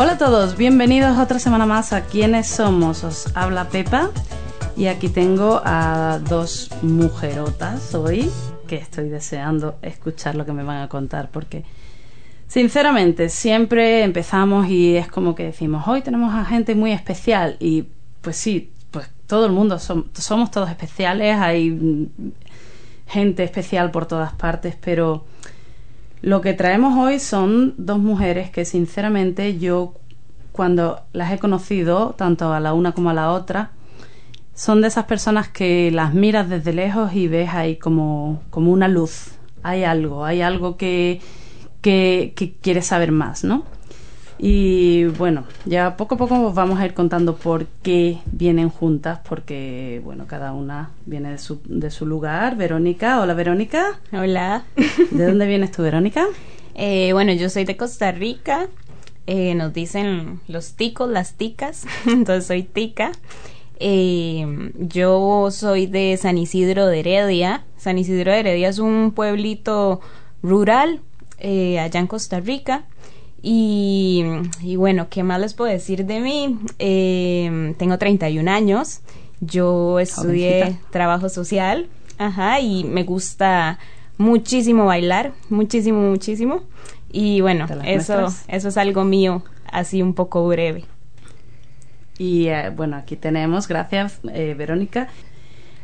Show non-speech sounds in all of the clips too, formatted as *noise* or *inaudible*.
Hola a todos, bienvenidos otra semana más a ¿Quiénes somos? Os habla Pepa y aquí tengo a dos mujerotas hoy que estoy deseando escuchar lo que me van a contar porque sinceramente siempre empezamos y es como que decimos hoy tenemos a gente muy especial y pues sí, pues todo el mundo somos todos especiales, hay gente especial por todas partes, pero lo que traemos hoy son dos mujeres que sinceramente yo cuando las he conocido, tanto a la una como a la otra, son de esas personas que las miras desde lejos y ves ahí como, como una luz. Hay algo, hay algo que, que, que quieres saber más, ¿no? Y bueno, ya poco a poco os vamos a ir contando por qué vienen juntas, porque bueno, cada una viene de su, de su lugar. Verónica, hola Verónica. Hola. ¿De dónde vienes tú, Verónica? *laughs* Eh, bueno, yo soy de Costa Rica. Eh, nos dicen los ticos, las ticas, *laughs* entonces soy tica. Eh, yo soy de San Isidro de Heredia. San Isidro de Heredia es un pueblito rural allá en Costa Rica. Y, y, bueno, ¿qué más les puedo decir de mí? Eh, tengo 31 años, yo estudié trabajo social, ajá, y me gusta muchísimo bailar, muchísimo, muchísimo. Y bueno, eso, eso es algo mío, así un poco breve. Y eh, bueno, aquí tenemos, gracias eh, Verónica,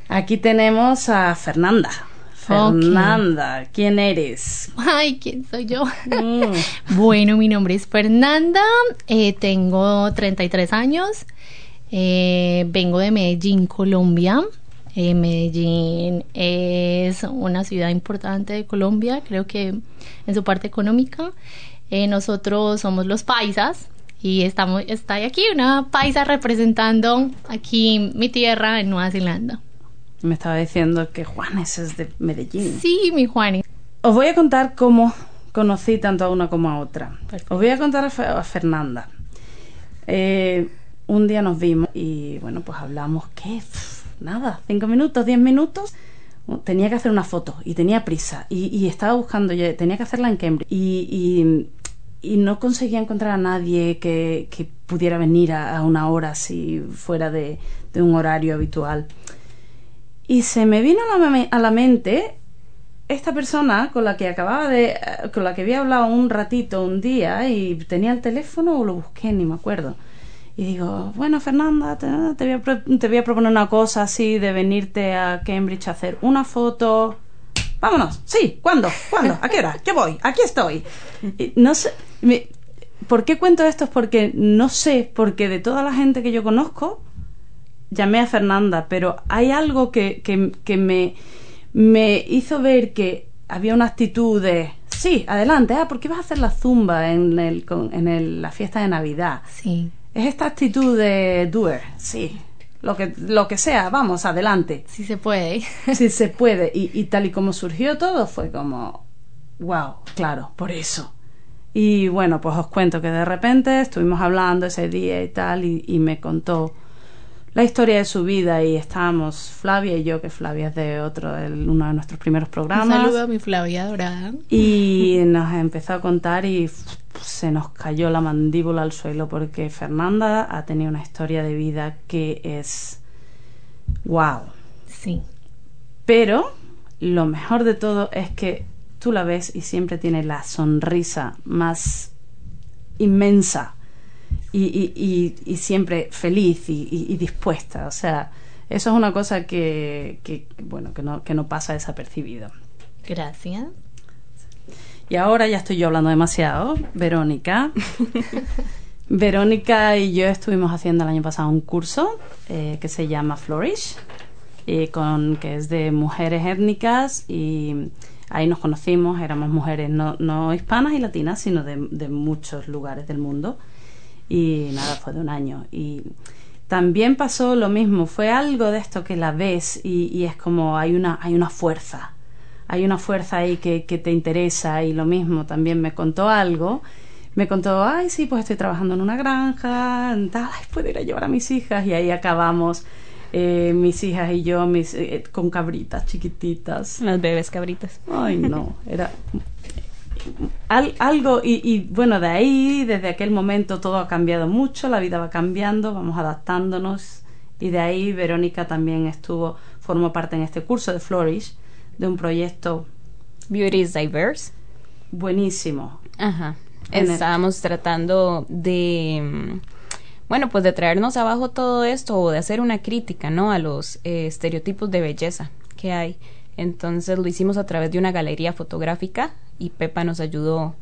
aquí tenemos a Fernanda. Fernanda, ¿quién eres? Ay, ¿quién soy yo? Mm. *laughs* bueno, mi nombre es Fernanda, eh, tengo 33 años, eh, vengo de Medellín, Colombia. Eh, Medellín es una ciudad importante de Colombia, creo que en su parte económica. nosotros somos los paisas y estamos, está aquí una paisa representando aquí mi tierra en Nueva Zelanda. Me estaba diciendo que Juanes es de Medellín. Sí, mi Juanes. Os voy a contar cómo conocí tanto a una como a otra. Os voy a contar a, Fernanda. Eh, un día nos vimos y bueno, pues hablamos, ¿qué? nada, cinco minutos, diez minutos. Tenía que hacer una foto y tenía prisa y, estaba buscando, yo tenía que hacerla en Cambridge y, y, no conseguía encontrar a nadie que, que pudiera venir a, una hora si fuera de, de un horario habitual. Y se me vino a la, mente esta persona con la que acababa de. con la que había hablado un ratito un día y tenía el teléfono o lo busqué, ni me acuerdo. Y digo, bueno, Fernanda, te, voy a, te voy a proponer una cosa así de venirte a Cambridge a hacer una foto. Vámonos, sí, ¿cuándo? ¿Cuándo? ¿A qué hora? Yo voy, aquí estoy. no sé. ¿Por qué cuento esto? Es porque no sé, porque de toda la gente que yo conozco, llamé a Fernanda, pero hay algo que, que, me, me hizo ver que había una actitud de sí, adelante, ah, ¿por qué vas a hacer la zumba en, el, en el, la fiesta de Navidad? Sí. Es esta actitud de doer, sí. Lo que, lo que sea, vamos, adelante. Sí se puede. *laughs* sí se puede. Y, y tal y como surgió todo, fue como, wow, claro, por eso. Y bueno, pues os cuento que de repente estuvimos hablando ese día y tal, y, y me contó la historia de su vida y estábamos Flavia y yo, que Flavia es de otro, uno de nuestros primeros programas. Un saludo a mi Flavia dorada. Y nos empezó a contar y se nos cayó la mandíbula al suelo porque Fernanda ha tenido una historia de vida que es wow. Sí. Pero lo mejor de todo es que tú la ves y siempre tiene la sonrisa más inmensa y, y, siempre feliz y, dispuesta. O sea, eso es una cosa que, que, bueno, que no, que no pasa desapercibido. Gracias. Y ahora ya estoy yo hablando demasiado. Verónica. *laughs* Verónica y yo estuvimos haciendo el año pasado un curso eh, que se llama Flourish. eh, con, que es de mujeres étnicas y ahí nos conocimos, éramos mujeres no, no hispanas y latinas, sino de, de muchos lugares del mundo y nada, fue de un año. Y también pasó lo mismo, fue algo de esto que la ves y, y es como hay una, hay una fuerza, hay una fuerza ahí que, que te interesa y lo mismo, también me contó algo me contó, ay, sí, pues estoy trabajando en una granja, tal, ay, puedo ir a llevar a mis hijas y ahí acabamos. Eh, mis hijas y yo mis, eh, con cabritas chiquititas. Las bebés cabritas. Ay, no, era al, algo y, y, bueno, de ahí, desde aquel momento todo ha cambiado mucho, la vida va cambiando, vamos adaptándonos y de ahí Verónica también estuvo, formó parte en este curso de Flourish, de un proyecto Beauty is Diverse. Buenísimo. Ajá. Estábamos tratando de, mm, bueno, pues de traernos abajo todo esto o de hacer una crítica, ¿no? A los eh, estereotipos de belleza que hay. Entonces lo hicimos a través de una galería fotográfica y Pepa nos ayudó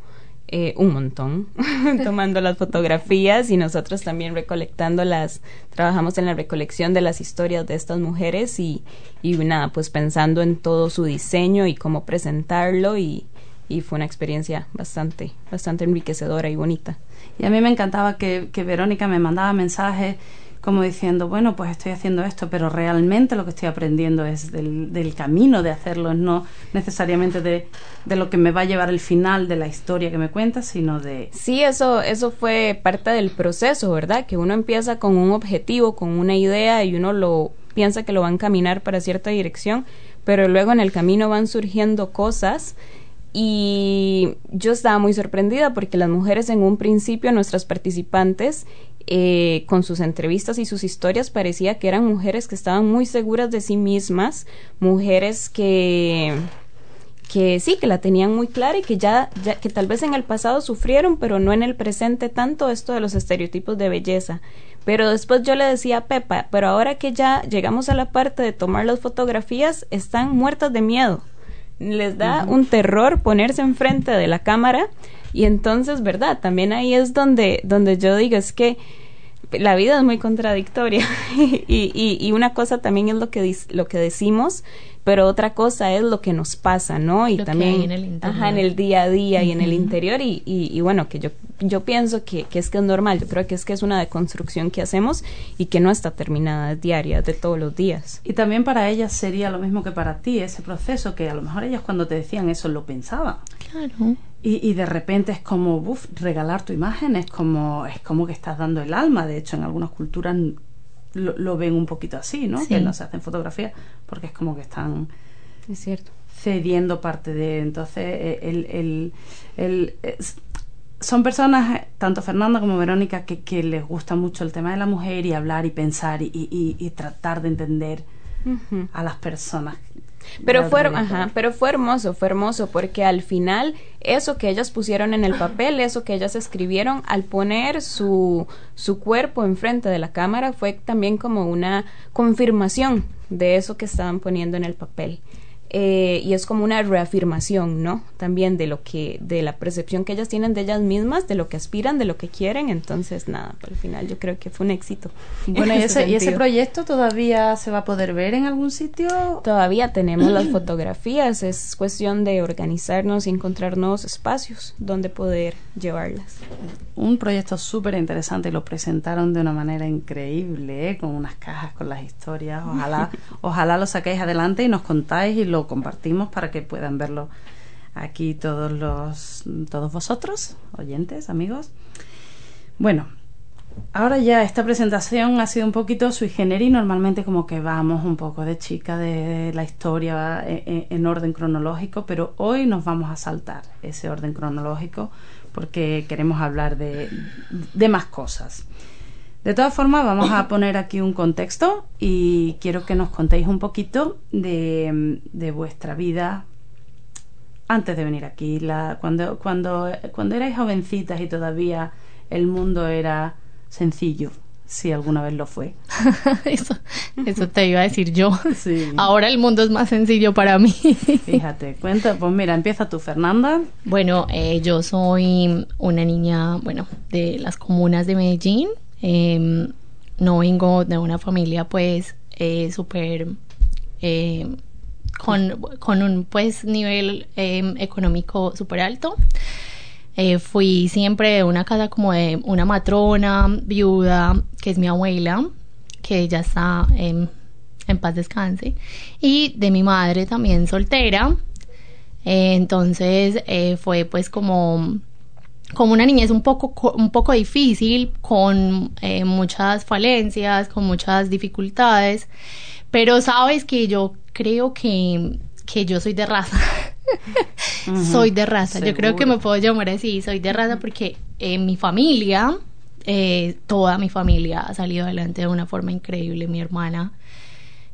eh, un montón *laughs* tomando las fotografías y nosotros también recolectando las, trabajamos en la recolección de las historias de estas mujeres y, y nada, pues pensando en todo su diseño y cómo presentarlo y, y fue una experiencia bastante, bastante enriquecedora y bonita. Y a mí me encantaba que, que Verónica me mandaba mensajes como diciendo, bueno, pues estoy haciendo esto, pero realmente lo que estoy aprendiendo es del, del camino de hacerlo, no necesariamente de, de, lo que me va a llevar el final de la historia que me cuenta, sino de... Sí, eso, eso fue parte del proceso, ¿verdad? Que uno empieza con un objetivo, con una idea y uno lo piensa que lo va a encaminar para cierta dirección, pero luego en el camino van surgiendo cosas y yo estaba muy sorprendida porque las mujeres en un principio, nuestras participantes, eh, con sus entrevistas y sus historias, parecía que eran mujeres que estaban muy seguras de sí mismas, mujeres que que sí, que la tenían muy clara y que ya, ya, que tal vez en el pasado sufrieron, pero no en el presente tanto esto de los estereotipos de belleza. Pero después yo le decía a Pepa, pero ahora que ya llegamos a la parte de tomar las fotografías, están muertas de miedo les da un terror ponerse enfrente de la cámara y entonces, ¿verdad? También ahí es donde, donde yo digo, es que la vida es muy contradictoria *laughs* y, y, y, una cosa también es lo que, lo que decimos, pero otra cosa es lo que nos pasa, ¿no? Y lo también en el, ajá, en el día a día uh -huh. y en el interior y, y, bueno, que yo, yo pienso que, que, es que es normal, yo creo que es que es una deconstrucción que hacemos y que no está terminada, es diaria, de todos los días. Y también para ellas sería lo mismo que para ti, ese proceso que a lo mejor ellas cuando te decían eso lo pensaban. Claro. Y, y, de repente es como, uf, regalar tu imagen es como, es como que estás dando el alma. De hecho, en algunas culturas lo, lo ven un poquito así, ¿no? Sí. Que no se hacen fotografías porque es como que están es cierto. cediendo parte de. Entonces, eh, el, el, el, son personas, tanto Fernanda como Verónica, que, que, les gusta mucho el tema de la mujer y hablar y pensar y, y, y tratar de entender uh -huh. a las personas pero fue, ajá, pero fue hermoso, fue hermoso porque al final eso que ellas pusieron en el papel, eso que ellas escribieron, al poner su, su cuerpo enfrente de la cámara fue también como una confirmación de eso que estaban poniendo en el papel. Eh, y es como una reafirmación, ¿no? También de lo que, de la percepción que ellas tienen de ellas mismas, de lo que aspiran, de lo que quieren. Entonces, nada, al final yo creo que fue un éxito. *laughs* Bueno, ¿y ese, ¿y ese proyecto todavía se va a poder ver en algún sitio? Todavía tenemos las *clears throat* fotografías, es cuestión de organizarnos y encontrar nuevos espacios donde poder llevarlas. Un proyecto súper interesante, lo presentaron de una manera increíble, ¿eh? con unas cajas con las historias. Ojalá, *laughs* ojalá lo saquéis adelante y nos contáis y lo compartimos para que puedan verlo aquí todos los todos vosotros, oyentes, amigos. Bueno, ahora ya esta presentación ha sido un poquito sui generis, normalmente como que vamos un poco de chica de la historia en, en orden cronológico, pero hoy nos vamos a saltar ese orden cronológico porque queremos hablar de, de más cosas. De todas formas, vamos a poner aquí un contexto y quiero que nos contéis un poquito de, de vuestra vida antes de venir aquí. La, cuando, cuando, cuando erais jovencitas y todavía el mundo era sencillo, si alguna vez lo fue. *laughs* eso, eso te iba a decir yo. *laughs* Sí. Ahora el mundo es más sencillo para mí. *laughs* Fíjate, cuenta, pues mira, empieza tú, Fernanda. Bueno, eh, yo soy una niña, bueno, de las comunas de Medellín. Eh, no vengo de una familia pues eh, súper eh, con, con, un pues nivel em, económico súper alto. Eh, fui siempre de una casa como de una matrona viuda, que es mi abuela, que ya está en paz descanse, y de mi madre también soltera. Eh, entonces eh, fue pues como como una niñez un poco un poco difícil con muchas falencias con muchas dificultades pero sabes que yo creo que que yo soy de raza *laughs* soy de raza. Yo creo que me puedo llamar así, soy de raza porque en mi familia, eh, toda mi familia ha salido adelante de una forma increíble. Mi hermana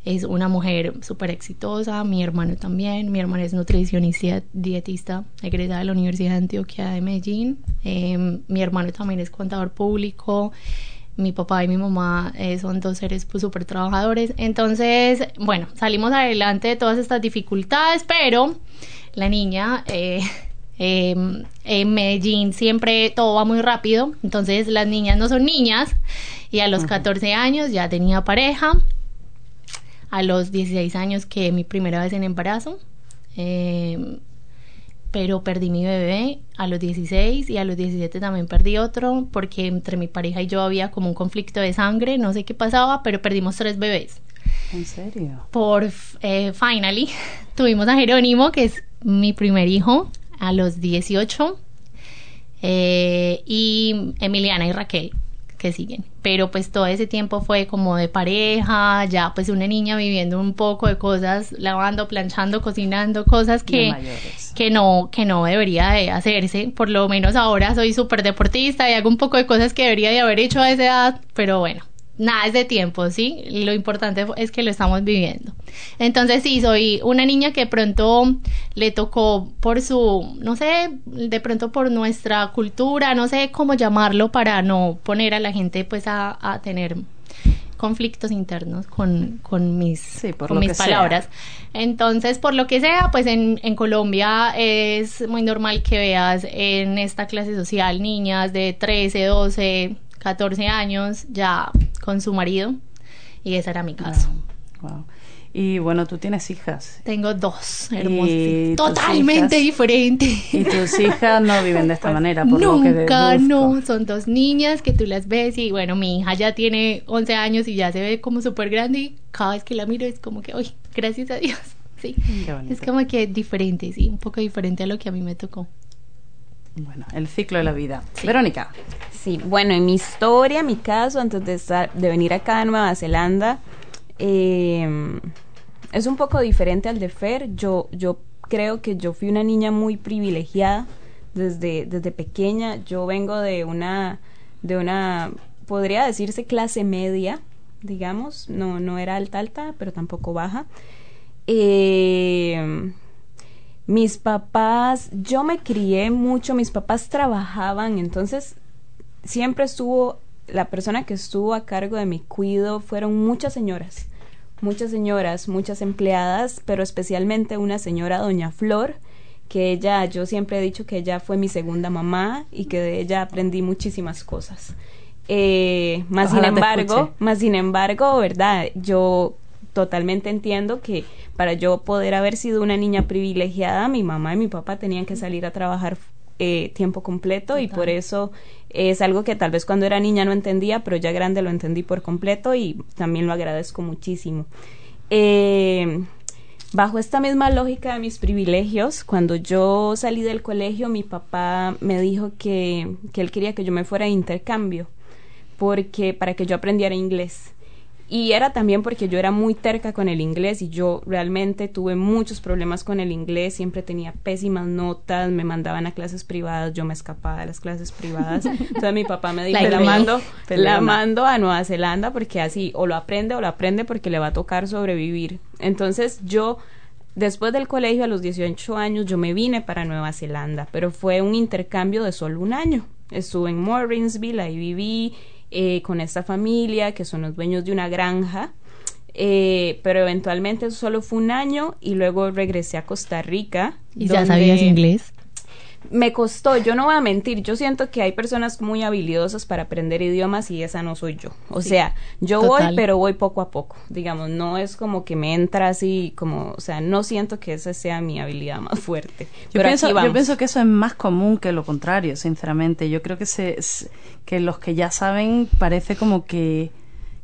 es una mujer súper exitosa, mi hermano también, mi hermana es nutricionista, dietista, egresada de la Universidad de Antioquia de Medellín, em, mi hermano también es contador público, mi papá y mi mamá eh, son dos seres pues súper trabajadores, entonces, bueno, salimos adelante de todas estas dificultades, pero la niña, eh, em, en Medellín siempre todo va muy rápido, entonces las niñas no son niñas y a los 14 años ya tenía pareja, a los 16 años que mi primera vez en embarazo, em, pero perdí mi bebé a los 16 y a los 17 también perdí otro porque entre mi pareja y yo había como un conflicto de sangre, no sé qué pasaba, pero perdimos tres bebés. ¿En serio? Por eh, finally *laughs* tuvimos a Jerónimo, que es mi primer hijo a los 18 eh, y Emiliana y Raquel que siguen. Pero pues todo ese tiempo fue como de pareja, ya pues una niña viviendo un poco de cosas, lavando, planchando, cocinando, cosas que, que no, que no debería de hacerse. Por lo menos ahora soy súper deportista y hago un poco de cosas que debería de haber hecho a esa edad, pero bueno, nada es de tiempo, ¿sí? Lo importante es que lo estamos viviendo. Entonces, sí, soy una niña que de pronto le tocó por su, no sé, de pronto por nuestra cultura, no sé cómo llamarlo para no poner a la gente pues a, tener conflictos internos con, con mis, con mis palabras. Entonces, por lo que sea, pues en, en Colombia es muy normal que veas en esta clase social niñas de 13, 12, 14 años ya con su marido y ese era mi caso. Y bueno, tú tienes hijas. Tengo dos hermosas. Totalmente diferentes. Y tus hijas no viven de esta *laughs* manera, por Nunca, lo que no. Son dos niñas que tú las ves y bueno, mi hija ya tiene 11 años y ya se ve como súper grande y cada vez que la miro es como que, uy, gracias a Dios. *laughs* Sí. Es como que diferente, sí, un poco diferente a lo que a mí me tocó. Bueno, el ciclo de la vida. Verónica. Sí, bueno, en mi historia, mi caso, antes de, de venir acá a Nueva Zelanda, em, es un poco diferente al de Fer. Yo, yo creo que yo fui una niña muy privilegiada desde, desde pequeña. Yo vengo de una, de una, podría decirse clase media, digamos. No, no era alta, alta, pero tampoco baja. Eh, mis papás, yo me crié mucho, mis papás trabajaban, entonces siempre estuvo, la persona que estuvo a cargo de mi cuido fueron muchas señoras, muchas señoras, muchas empleadas, pero especialmente una señora, doña Flor, que ella, yo siempre he dicho que ella fue mi segunda mamá y que de ella aprendí muchísimas cosas. Eh, más sin embargo, más sin embargo, ¿verdad? Yo totalmente entiendo que para yo poder haber sido una niña privilegiada, mi mamá y mi papá tenían que salir a trabajar eh, tiempo completo y por eso es algo que tal vez cuando era niña no entendía, pero ya grande lo entendí por completo y también lo agradezco muchísimo. Eh, bajo esta misma lógica de mis privilegios, cuando yo salí del colegio, mi papá me dijo que, que él quería que yo me fuera a intercambio porque para que yo aprendiera inglés. Y era también porque yo era muy terca con el inglés y yo realmente tuve muchos problemas con el inglés, siempre tenía pésimas notas, me mandaban a clases privadas, yo me escapaba de las clases privadas. *laughs* Entonces mi papá me dijo, la, mando, la mando a Nueva Zelanda porque así o lo aprende o lo aprende porque le va a tocar sobrevivir. Entonces yo Después del colegio, a los 18 años, yo me vine para Nueva Zelanda, pero fue un intercambio de solo un año. Estuve en Morrinsville, ahí viví, eh, con esta familia, que son los dueños de una granja. Eh, pero eventualmente solo fue un año y luego regresé a Costa Rica. ¿Y ya sabías inglés? Me costó, yo no voy a mentir, yo siento que hay personas muy habilidosas para aprender idiomas y esa no soy yo. O sea, yo voy, pero voy poco a poco, digamos, no es como que me entra así, como, o sea, no siento que esa sea mi habilidad más fuerte. Yo, pienso, yo pienso que eso es más común que lo contrario, sinceramente. Yo creo que, se, que los que ya saben parece como que,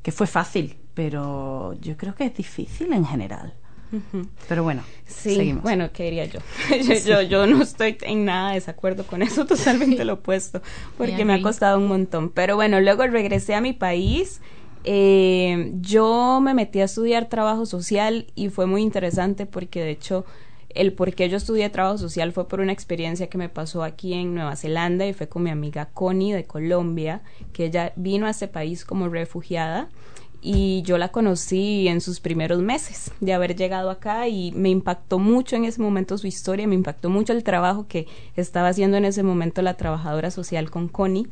que fue fácil, pero yo creo que es difícil en general. Pero bueno, sí, seguimos. bueno, ¿qué diría yo? *laughs* yo, yo? no estoy en nada de desacuerdo con eso, *laughs* totalmente lo opuesto, porque me ha costado un montón. Pero bueno, luego regresé a mi país. Eh, yo me metí a estudiar trabajo social y fue muy interesante porque de hecho el por qué yo estudié trabajo social fue por una experiencia que me pasó aquí en Nueva Zelanda y fue con mi amiga Connie de Colombia, que ella vino a este país como refugiada y yo la conocí en sus primeros meses de haber llegado acá y me impactó mucho en ese momento su historia, me impactó mucho el trabajo que estaba haciendo en ese momento la trabajadora social con Connie.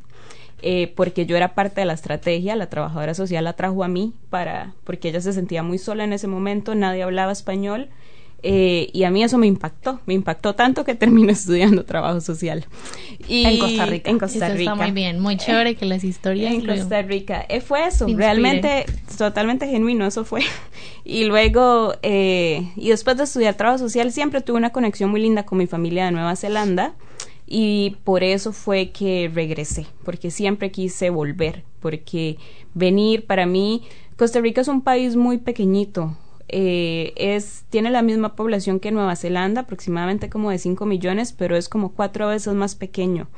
Eh, porque yo era parte de la estrategia, la trabajadora social la trajo a mí para, porque ella se sentía muy sola en ese momento, nadie hablaba español eh, y a mí eso me impactó, me impactó tanto que terminé *laughs* estudiando trabajo social. Y en Costa Rica. En Costa Rica. está muy bien, muy chévere que las historias. En Costa Rica. Eh, fue eso, realmente, totalmente genuino, eso fue. *laughs* Y luego, eh, y después de estudiar trabajo social, siempre tuve una conexión muy linda con mi familia de Nueva Zelanda. Y por eso fue que regresé, porque siempre quise volver, porque venir para mí, Costa Rica es un país muy pequeñito, eh, es, tiene la misma población que Nueva Zelanda, aproximadamente como de 5 millones, pero es como cuatro veces más pequeño.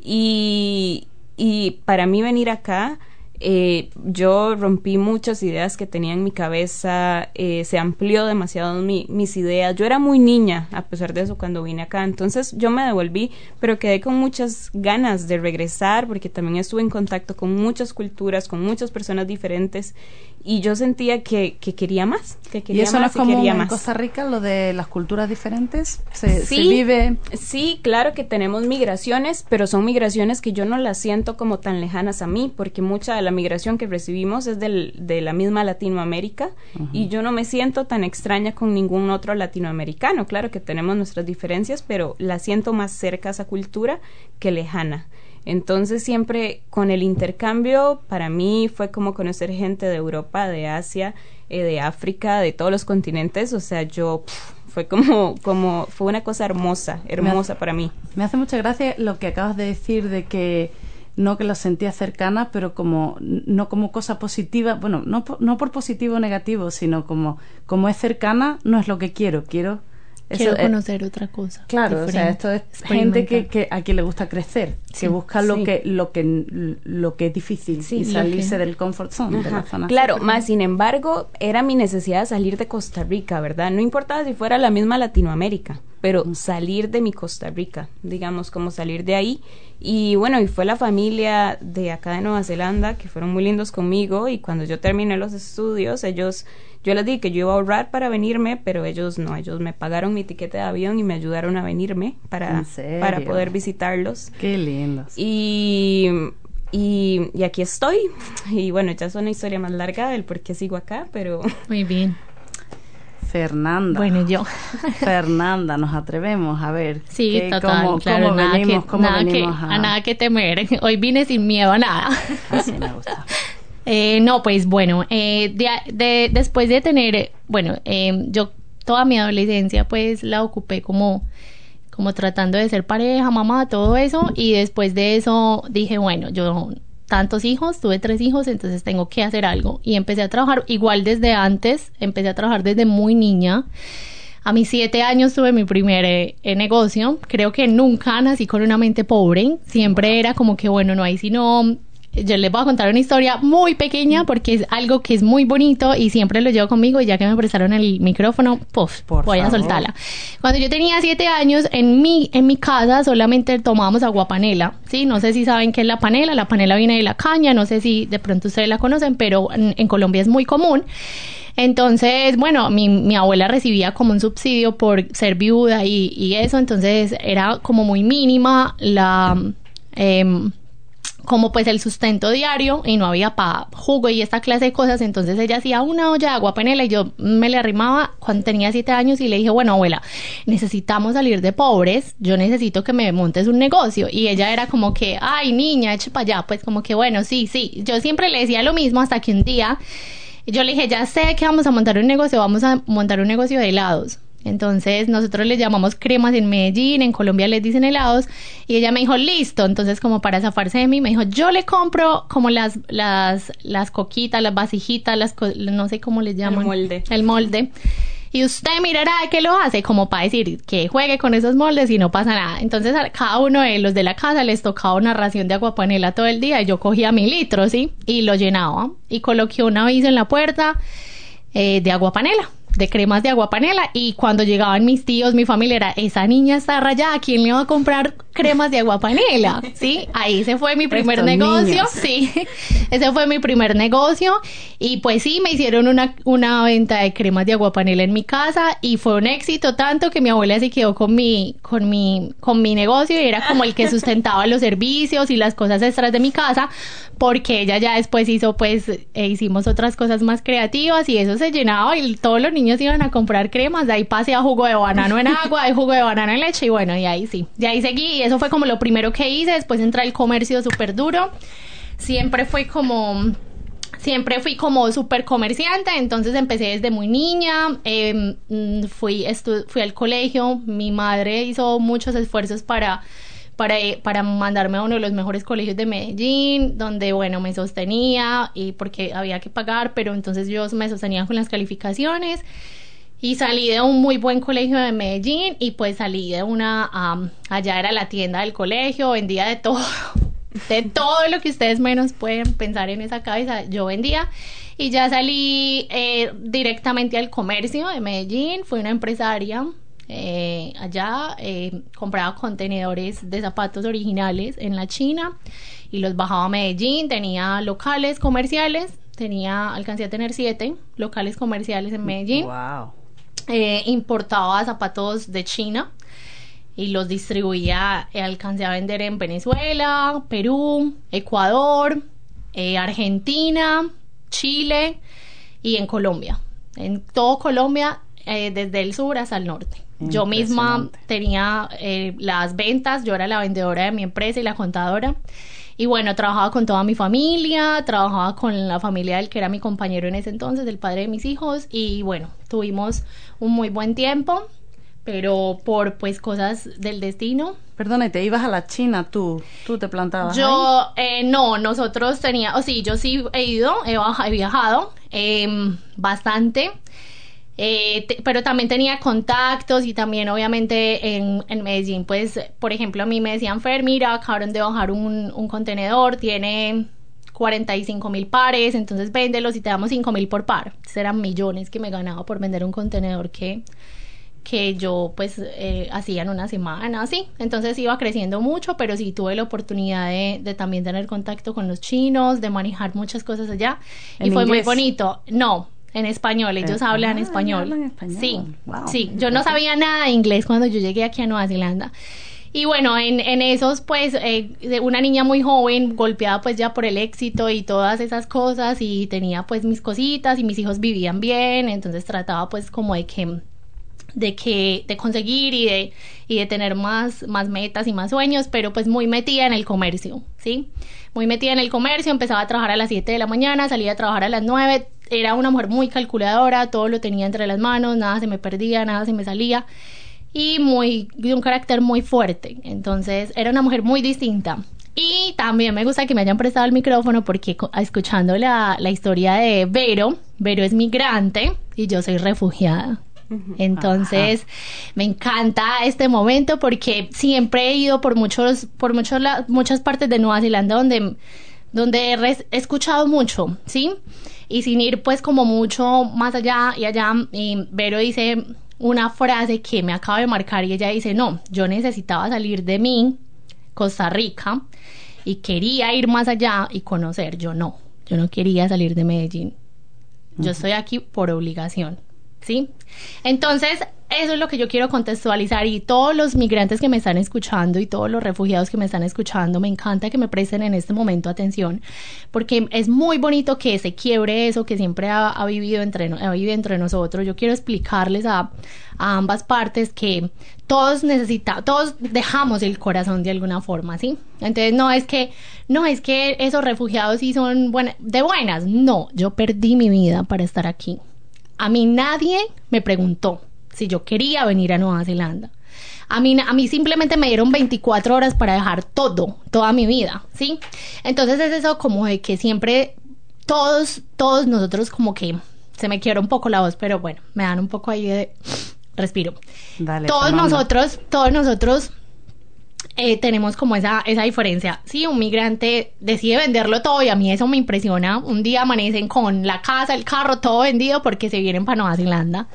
Y, y para mí venir acá eh, yo rompí muchas ideas que tenía en mi cabeza, eh, se amplió demasiado mis ideas. Yo era muy niña, a pesar de eso, cuando vine acá. Entonces yo me devolví, pero quedé con muchas ganas de regresar porque también estuve en contacto con muchas culturas, con muchas personas diferentes y yo sentía que, que quería más, que quería ¿Y eso más no es como en Costa Rica, lo de las culturas diferentes? ¿Se, sí, ¿Se vive? Sí, claro que tenemos migraciones, pero son migraciones que yo no las siento como tan lejanas a mí, porque mucha de la migración que recibimos es del, de la misma Latinoamérica y yo no me siento tan extraña con ningún otro latinoamericano. Claro que tenemos nuestras diferencias, pero la siento más cerca a esa cultura que lejana. Entonces siempre con el intercambio para mí fue como conocer gente de Europa, de Asia, eh, de África, de todos los continentes. O sea, yo fue como, como, fue una cosa hermosa, hermosa para mí. Me hace mucha gracia lo que acabas de decir de que no que la sentía cercana, pero como no como cosa positiva, bueno, no, no por positivo o negativo, sino como como es cercana, no es lo que quiero, quiero Quiero conocer otra cosa. Claro, o sea, esto es gente que, que, a quien le gusta crecer, que busca lo que lo que lo que es difícil y salirse del comfort zone, de la zona. Claro, más sin embargo, era mi necesidad salir de Costa Rica, ¿verdad? No importaba si fuera la misma Latinoamérica, pero salir de mi Costa Rica, digamos, como salir de ahí. Y bueno, y fue la familia de acá de Nueva Zelanda que fueron muy lindos conmigo y cuando yo terminé los estudios, ellos yo les dije que yo iba a ahorrar para venirme, pero ellos no, ellos me pagaron mi tiquete de avión y me ayudaron a venirme para, para poder visitarlos. Qué lindos. Y, y, y, aquí estoy. Y bueno, ya es una historia más larga del por qué sigo acá, pero... *laughs* Muy bien. Fernanda. Bueno, yo. *laughs* Fernanda, nos atrevemos a ver. Sí, total, cómo, claro, nada venimos, que, nada que, a... a... nada que temer. Hoy vine sin miedo a nada. Así me gusta. *laughs* Eh, no, pues bueno, eh, de, de, después de tener, bueno, eh, yo toda mi adolescencia pues la ocupé como, como tratando de ser pareja, mamá, todo eso, y después de eso dije, bueno, yo tantos hijos, tuve tres hijos, entonces tengo que hacer algo. Y empecé a trabajar igual desde antes, empecé a trabajar desde muy niña. A mis siete años tuve mi primer eh, negocio. Creo que nunca nací con una mente pobre. Siempre era como que, bueno, no hay sino yo les voy a contar una historia muy pequeña porque es algo que es muy bonito y siempre lo llevo conmigo y ya que me prestaron el micrófono, pues voy a soltarla. Cuando yo tenía siete años, en mi, en mi casa solamente tomábamos agua panela, ¿sí? No sé si saben qué es la panela, la panela viene de la caña, no sé si de pronto ustedes la conocen, pero en, Colombia es muy común. Entonces, bueno, mi, mi, abuela recibía como un subsidio por ser viuda y, y eso, entonces era como muy mínima la... Eh, como pues el sustento diario y no había para jugo y esta clase de cosas, entonces ella hacía una olla de agua panela y yo me le arrimaba cuando tenía siete años y le dije, bueno abuela, necesitamos salir de pobres, yo necesito que me montes un negocio y ella era como que, ay niña, eche para allá, pues como que bueno, sí, sí, yo siempre le decía lo mismo hasta que un día yo le dije, ya sé que vamos a montar un negocio, vamos a montar un negocio de helados. Entonces nosotros les llamamos cremas en Medellín, en Colombia les dicen helados y ella me dijo, listo, entonces como para zafarse de mí me dijo, yo le compro como las, las, las coquitas, las vasijitas, las, no sé cómo les llaman. El molde. El molde y usted mirará que lo hace, como para decir que juegue con esos moldes y no pasa nada. Entonces a cada uno de los de la casa les tocaba una ración de agua panela todo el día y yo cogía mi litro, ¿sí? Y lo llenaba y coloqué una aviso en la puerta eh, de agua panela de cremas de agua panela. Y cuando llegaban mis tíos, mi familia era, esa niña está rayada, ¿quién le va a comprar cremas de agua panela? *laughs* Sí, ahí se fue mi primer negocio, sí, *laughs* ese fue mi primer negocio. Y pues sí, me hicieron una, una venta de cremas de agua panela en mi casa y fue un éxito tanto que mi abuela se quedó con mi, con mi, con mi negocio y era como el que *laughs* sustentaba los servicios y las cosas extras de mi casa porque ella ya después hizo pues, eh, hicimos otras cosas más creativas y eso se llenaba y todos los niños iban a comprar cremas, de ahí pasé a jugo de banano en agua, de jugo de banano en leche y bueno, y ahí sí, de ahí seguí y eso fue como lo primero que hice, después entré al comercio súper duro, siempre fue como siempre fui como súper comerciante, entonces empecé desde muy niña, mm, fui, fui al colegio, mi madre hizo muchos esfuerzos para para, para mandarme a uno de los mejores colegios de Medellín, donde, bueno, me sostenía y porque había que pagar, pero entonces yo me sostenía con las calificaciones y salí de un muy buen colegio de Medellín y pues salí de una, allá era la tienda del colegio, vendía de todo, *laughs* de todo lo que ustedes menos pueden pensar en esa cabeza, yo vendía y ya salí eh, directamente al comercio de Medellín, fui una empresaria eh, allá eh, compraba contenedores de zapatos originales en la China y los bajaba a Medellín, tenía locales comerciales, tenía, alcancé a tener siete locales comerciales en Medellín. Wow. Eh, importaba zapatos de China y los distribuía, alcancé a vender en Venezuela, Perú, Ecuador, Argentina, Chile y en Colombia. En todo Colombia, desde el sur hasta el norte. Yo misma tenía eh, las ventas, yo era la vendedora de mi empresa y la contadora. Y bueno, trabajaba con toda mi familia, trabajaba con la familia del que era mi compañero en ese entonces, el padre de mis hijos. Y bueno, tuvimos un muy buen tiempo, pero por pues cosas del destino. Perdona, ¿te ibas a la China tú? ¿Tú te plantabas? Yo, Eh, no, nosotros teníamos, o sí, yo sí he ido, he, he viajado eh, bastante. Eh, pero también tenía contactos y también obviamente en, en, Medellín, pues, por ejemplo, a mí me decían, Fer, mira, acabaron de bajar un, un contenedor, tiene 45 mil pares, entonces véndelos y te damos 5 mil por par. Entonces eran millones que me ganaba por vender un contenedor que, que yo pues eh, hacía en una semana, así. Entonces iba creciendo mucho, pero sí tuve la oportunidad de, de también tener contacto con los chinos, de manejar muchas cosas allá. Y fue muy bonito. No, en español, ellos Eh, hablan ah, español. hablan español. Sí, Wow. sí. Yo no sabía nada de inglés cuando yo llegué aquí a Nueva Zelanda. Y bueno, en, en esos, pues, eh, una niña muy joven, golpeada pues ya por el éxito y todas esas cosas, y tenía pues mis cositas y mis hijos vivían bien, entonces trataba pues como de que de que de conseguir y de y de tener más más metas y más sueños pero pues muy metida en el comercio sí muy metida en el comercio empezaba a trabajar a las 7 de la mañana salía a trabajar a las 9 era una mujer muy calculadora todo lo tenía entre las manos nada se me perdía nada se me salía y muy de un carácter muy fuerte entonces era una mujer muy distinta y también me gusta que me hayan prestado el micrófono porque escuchando la, la historia de Vero, Vero es migrante y yo soy refugiada. Entonces, me encanta este momento porque siempre he ido por muchos, por muchos, la- muchas partes de Nueva Zelanda donde, donde he escuchado mucho, ¿sí? Y sin ir pues como mucho más allá y allá, y Vero dice una frase que me acaba de marcar y ella dice, no, yo necesitaba salir de mí, Costa Rica, y quería ir más allá y conocer, yo no, yo no quería salir de Medellín. Yo estoy aquí por obligación. ¿Sí? Entonces, eso es lo que yo quiero contextualizar y todos los migrantes que me están escuchando y todos los refugiados que me están escuchando, me encanta que me presten en este momento atención porque es muy bonito que se quiebre eso que siempre ha, vivido, entre, ha vivido entre nosotros. Yo quiero explicarles a, a ambas partes que todos necesitamos, todos dejamos el corazón de alguna forma, ¿sí? Entonces no es que, no es que esos refugiados sí son de buenas, no, yo perdí mi vida para estar aquí. A mí nadie me preguntó si yo quería venir a Nueva Zelanda. A mí, a mí simplemente me dieron 24 horas para dejar todo, toda mi vida, ¿sí? Entonces es eso como de que siempre todos, todos nosotros como que se me quiebra un poco la voz, pero bueno, me dan un poco ahí de respiro. todos nosotros, todos nosotros eh, tenemos como esa, esa diferencia. Si un migrante decide venderlo todo y a mí eso me impresiona. Un día amanecen con la casa, el carro, todo vendido porque se vienen para Nueva Zelanda.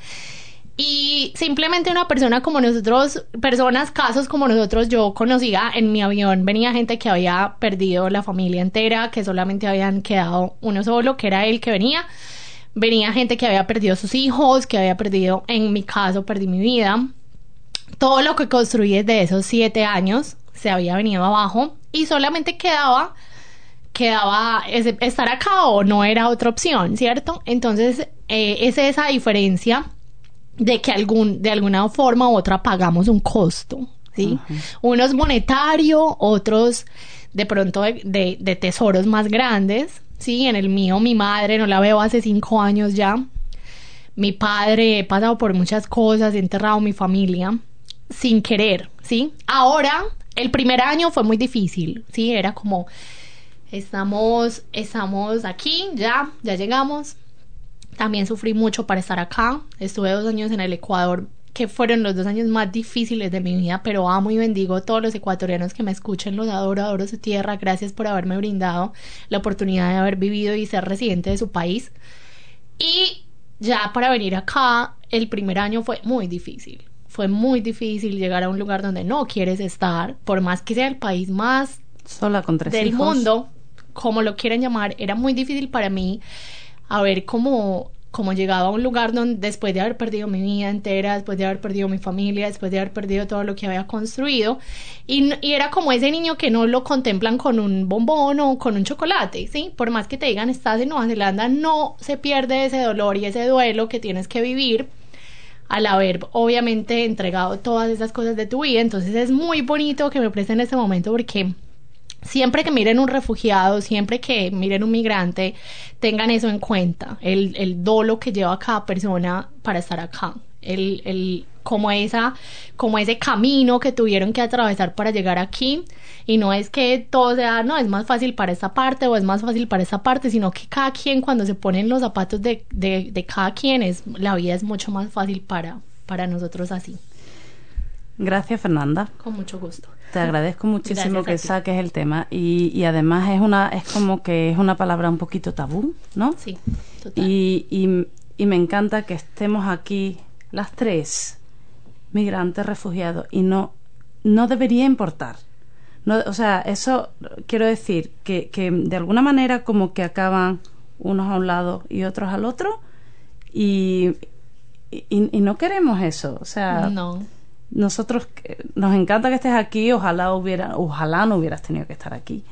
Y simplemente una persona como nosotros, personas, casos como nosotros, yo conocía en mi avión, venía gente que había perdido la familia entera, que solamente habían quedado uno solo, que era él que venía. Venía gente que había perdido sus hijos, que había perdido, en mi caso, perdí mi vida. Todo lo que construí desde esos siete años se había venido abajo y solamente quedaba quedaba estar acá o no era otra opción, ¿cierto? Entonces, eh, es esa diferencia de que algún, de alguna forma u otra pagamos un costo, ¿sí? Unos monetario, otros de pronto de, de, tesoros más grandes, ¿sí? En el mío, mi madre, no la veo hace cinco años ya. Mi padre, he pasado por muchas cosas, he enterrado mi familia sin querer, ¿sí? Ahora, el primer año fue muy difícil, ¿sí? Era como, estamos, estamos aquí, ya, ya llegamos, también sufrí mucho para estar acá. Estuve dos años en el Ecuador, que fueron los dos años más difíciles de mi vida, pero amo y bendigo a todos los ecuatorianos que me escuchen, los adoro, adoro su tierra. Gracias por haberme brindado la oportunidad de haber vivido y ser residente de su país. Y ya para venir acá, el primer año fue muy difícil. Fue muy difícil llegar a un lugar donde no quieres estar, por más que sea el país más sola con tres del mundo, como lo quieran llamar, era muy difícil para mí a ver cómo, cómo llegaba a un lugar donde después de haber perdido mi vida entera, después de haber perdido mi familia, después de haber perdido todo lo que había construido, y, y, era como ese niño que no lo contemplan con un bombón o con un chocolate, ¿sí? Por más que te digan estás en Nueva Zelanda, no se pierde ese dolor y ese duelo que tienes que vivir al haber obviamente entregado todas esas cosas de tu vida, entonces es muy bonito que me presten ese momento porque siempre que miren un refugiado, siempre que miren un migrante, tengan eso en cuenta, el, el dolo que lleva cada persona para estar acá, el, el, como, esa, como ese camino que tuvieron que atravesar para llegar aquí. Y no es que todo sea, no, es más fácil para esta parte o es más fácil para esta parte, sino que cada quien cuando se ponen los zapatos de, de, de cada quien, es, la vida es mucho más fácil para, para nosotros así. Gracias, Fernanda. Con mucho gusto. Te agradezco muchísimo que saques el tema y, y, además es una es como que es una palabra un poquito tabú, ¿no? Sí, total. Y, y, y me encanta que estemos aquí las tres, migrantes, refugiados, y no no debería importar. No, o sea, eso quiero decir que, que de alguna manera como que acaban unos a un lado y otros al otro y, y, y no queremos eso. O sea, no nosotros nos encanta que estés aquí, ojalá hubiera, ojalá no hubieras tenido que estar aquí.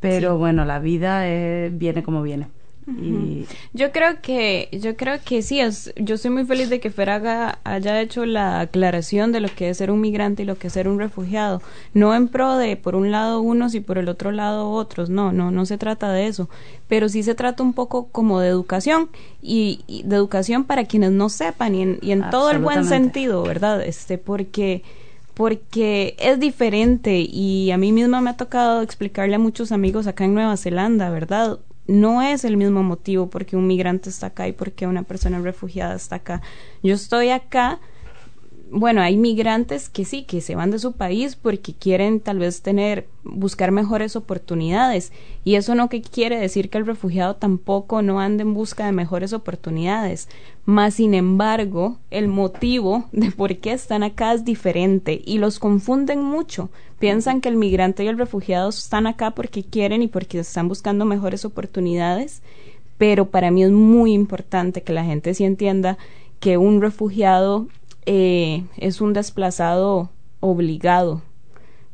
Pero bueno, la vida viene como viene. Y... Yo creo que, yo creo que sí, es, yo estoy muy feliz de que Feraga haya hecho la aclaración de lo que es ser un migrante y lo que es ser un refugiado. No en pro de por un lado unos y por el otro lado otros, no, no, no se trata de eso. Pero sí se trata un poco como de educación y, de educación para quienes no sepan y en, y en todo el buen sentido, ¿verdad? Este, porque porque es diferente y a mí misma me ha tocado explicarle a muchos amigos acá en Nueva Zelanda, ¿verdad? No es el mismo motivo porque un migrante está acá y porque una persona refugiada está acá. Yo estoy acá bueno, hay migrantes que sí, que se van de su país porque quieren tal vez tener, buscar mejores oportunidades. Y eso no que quiere decir que el refugiado tampoco no ande en busca de mejores oportunidades. Más sin embargo, el motivo de por qué están acá es diferente y los confunden mucho. Piensan que el migrante y el refugiado están acá porque quieren y porque están buscando mejores oportunidades. Pero para mí es muy importante que la gente sí entienda que un refugiado eh, es un desplazado obligado,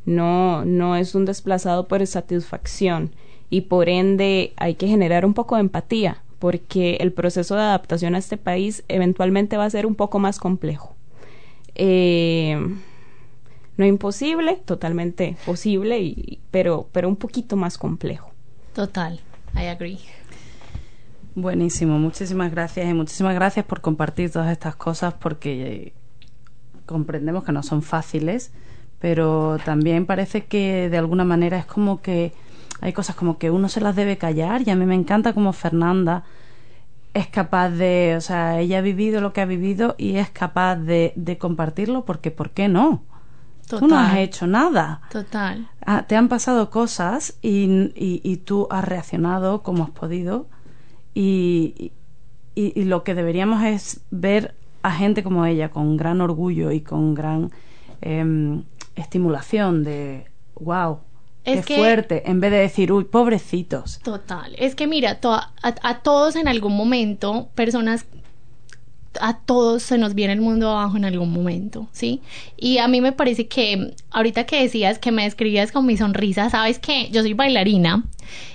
no, no es un desplazado por satisfacción y por ende hay que generar un poco de empatía porque el proceso de adaptación a este país eventualmente va a ser un poco más complejo. Eh, no imposible, totalmente posible, y, pero, pero un poquito más complejo. Total, I agree. Buenísimo, muchísimas gracias y muchísimas gracias por compartir todas estas cosas porque comprendemos que no son fáciles, pero también parece que de alguna manera es como que hay cosas como que uno se las debe callar y a mí me encanta como Fernanda es capaz de, o sea, ella ha vivido lo que ha vivido y es capaz de, de compartirlo porque, ¿por qué no? Tú no has hecho nada. Total. Ah, te han pasado cosas y, y, y, tú has reaccionado como has podido y, y, lo que deberíamos es ver a gente como ella con gran orgullo y con gran eh, estimulación de, wow, es Qué fuerte, en vez de decir, uy, pobrecitos. Total. Es que mira, a, todos en algún momento, personas a todos se nos viene el mundo abajo en algún momento, ¿sí? Y a mí me parece que ahorita que decías que me describías con mi sonrisa, sabes que yo soy bailarina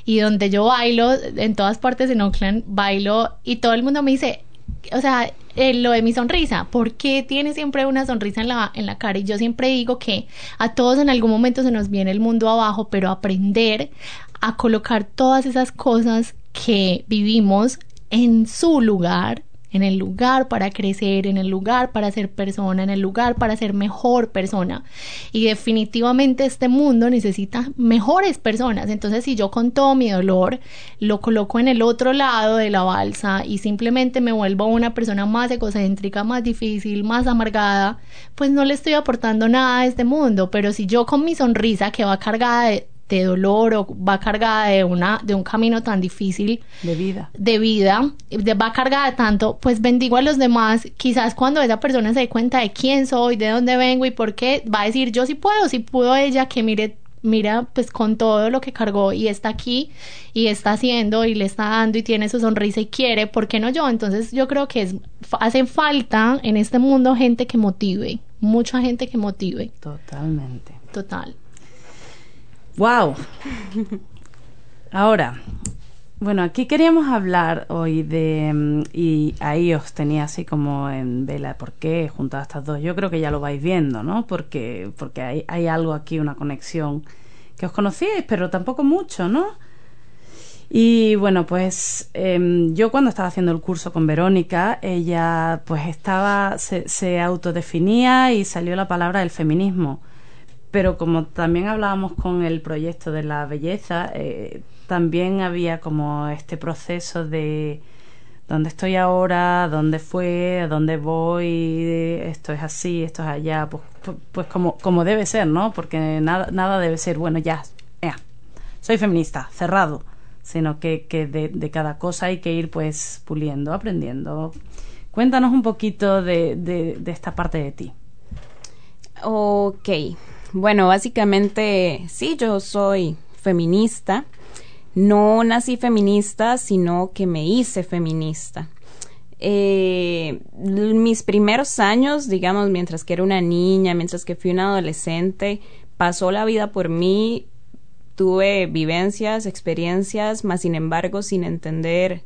y donde yo bailo, en todas partes en Oakland, bailo y todo el mundo me dice, o sea, eh, lo de mi sonrisa, ¿por qué tiene siempre una sonrisa en la, en la cara? Y yo siempre digo que a todos en algún momento se nos viene el mundo abajo, pero aprender a colocar todas esas cosas que vivimos en su lugar en el lugar para crecer, en el lugar para ser persona, en el lugar para ser mejor persona. Y definitivamente este mundo necesita mejores personas. Entonces, si yo con todo mi dolor lo coloco en el otro lado de la balsa y simplemente me vuelvo una persona más egocéntrica, más difícil, más amargada, pues no le estoy aportando nada a este mundo. Pero si yo con mi sonrisa que va cargada de de dolor o va cargada de una de un camino tan difícil de vida de vida va cargada de tanto pues bendigo a los demás quizás cuando esa persona se dé cuenta de quién soy de dónde vengo y por qué va a decir yo sí puedo si pudo ella que mire mira pues con todo lo que cargó y está aquí y está haciendo y le está dando y tiene su sonrisa y quiere, ¿por qué no yo? Entonces yo creo que es, hace falta en este mundo gente que motive, mucha gente que motive. Totalmente. Total. Wow. Ahora, bueno, aquí queríamos hablar hoy de mm, y ahí os tenía así como en vela por qué juntar estas dos. Yo creo que ya lo vais viendo, ¿no? Porque porque hay, hay algo aquí, una conexión que os conocíais, pero tampoco mucho, ¿no? Y bueno, pues em, yo cuando estaba haciendo el curso con Verónica, ella pues estaba, se, se autodefinía y salió la palabra del feminismo pero como también hablábamos con el proyecto de la belleza, eh, también había como este proceso de dónde estoy ahora, dónde fue, dónde voy, esto es así, esto es allá, pues, pues, pues como, como debe ser, ¿no? Porque nada, nada debe ser, bueno, ya, ya, soy feminista, cerrado, sino que, que de, cada cosa hay que ir pues puliendo, aprendiendo. Cuéntanos un poquito de, de, de esta parte de ti. Ok, bueno, básicamente sí, yo soy feminista. No nací feminista, sino que me hice feminista. Eh, mis primeros años, digamos, mientras que era una niña, mientras que fui una adolescente, pasó la vida por mí, tuve vivencias, experiencias, más sin embargo, sin entender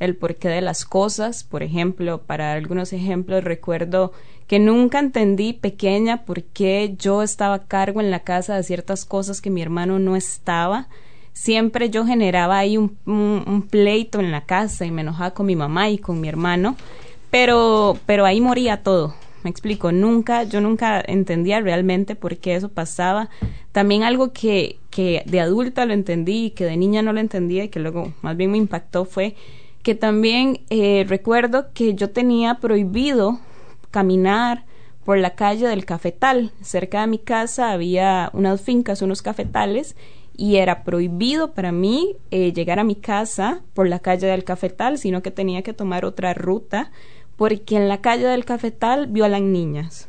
el porqué de las cosas. Por ejemplo, para algunos ejemplos, recuerdo que nunca entendí pequeña por qué yo estaba a cargo en la casa de ciertas cosas que mi hermano no estaba. Siempre yo generaba ahí un, un, pleito en la casa y me enojaba con mi mamá y con mi hermano, pero, pero ahí moría todo. Me explico, nunca, yo nunca entendía realmente por qué eso pasaba. También algo que, que de adulta lo entendí y que de niña no lo entendía y que luego más bien me impactó fue que también eh, recuerdo que yo tenía prohibido caminar por la calle del cafetal. Cerca de mi casa había unas fincas, unos cafetales, y era prohibido para mí eh, llegar a mi casa por la calle del cafetal, sino que tenía que tomar otra ruta, porque en la calle del cafetal violan niñas.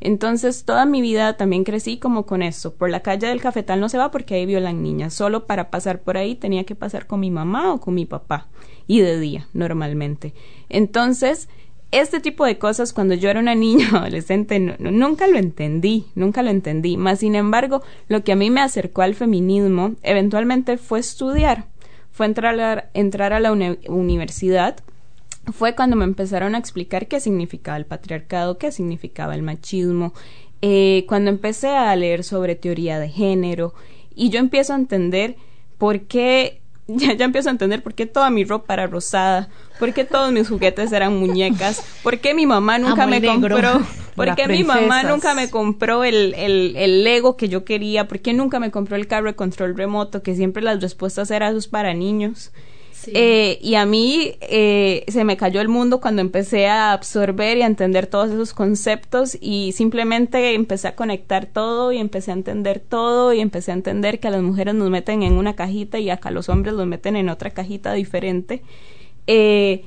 Entonces toda mi vida también crecí como con eso. Por la calle del cafetal no se va porque ahí violan niñas. Solo para pasar por ahí tenía que pasar con mi mamá o con mi papá. Y de día, normalmente. Entonces, este tipo de cosas cuando yo era una niña *laughs* adolescente nunca lo entendí, nunca lo entendí. Más sin embargo, lo que a mí me acercó al feminismo eventualmente fue estudiar, fue entrar a, entrar a la universidad. Fue cuando me empezaron a explicar qué significaba el patriarcado, qué significaba el machismo, eh, cuando empecé a leer sobre teoría de género y yo empiezo a entender por qué *laughs* ya, ya empiezo a entender por qué toda mi ropa era rosada, por qué todos mis juguetes eran muñecas, por qué mi mamá nunca me compró, *laughs* *laughs* por qué mi mamá nunca me compró el, el, el Lego que yo quería, por qué nunca me compró el carro de control remoto, que siempre las respuestas eran esos para niños. Eh, y a mí eh, se me cayó el mundo cuando empecé a absorber y a entender todos esos conceptos y simplemente empecé a conectar todo y empecé a entender todo y empecé a entender que a las mujeres nos meten en una cajita y acá los hombres los meten en otra cajita diferente. Eh,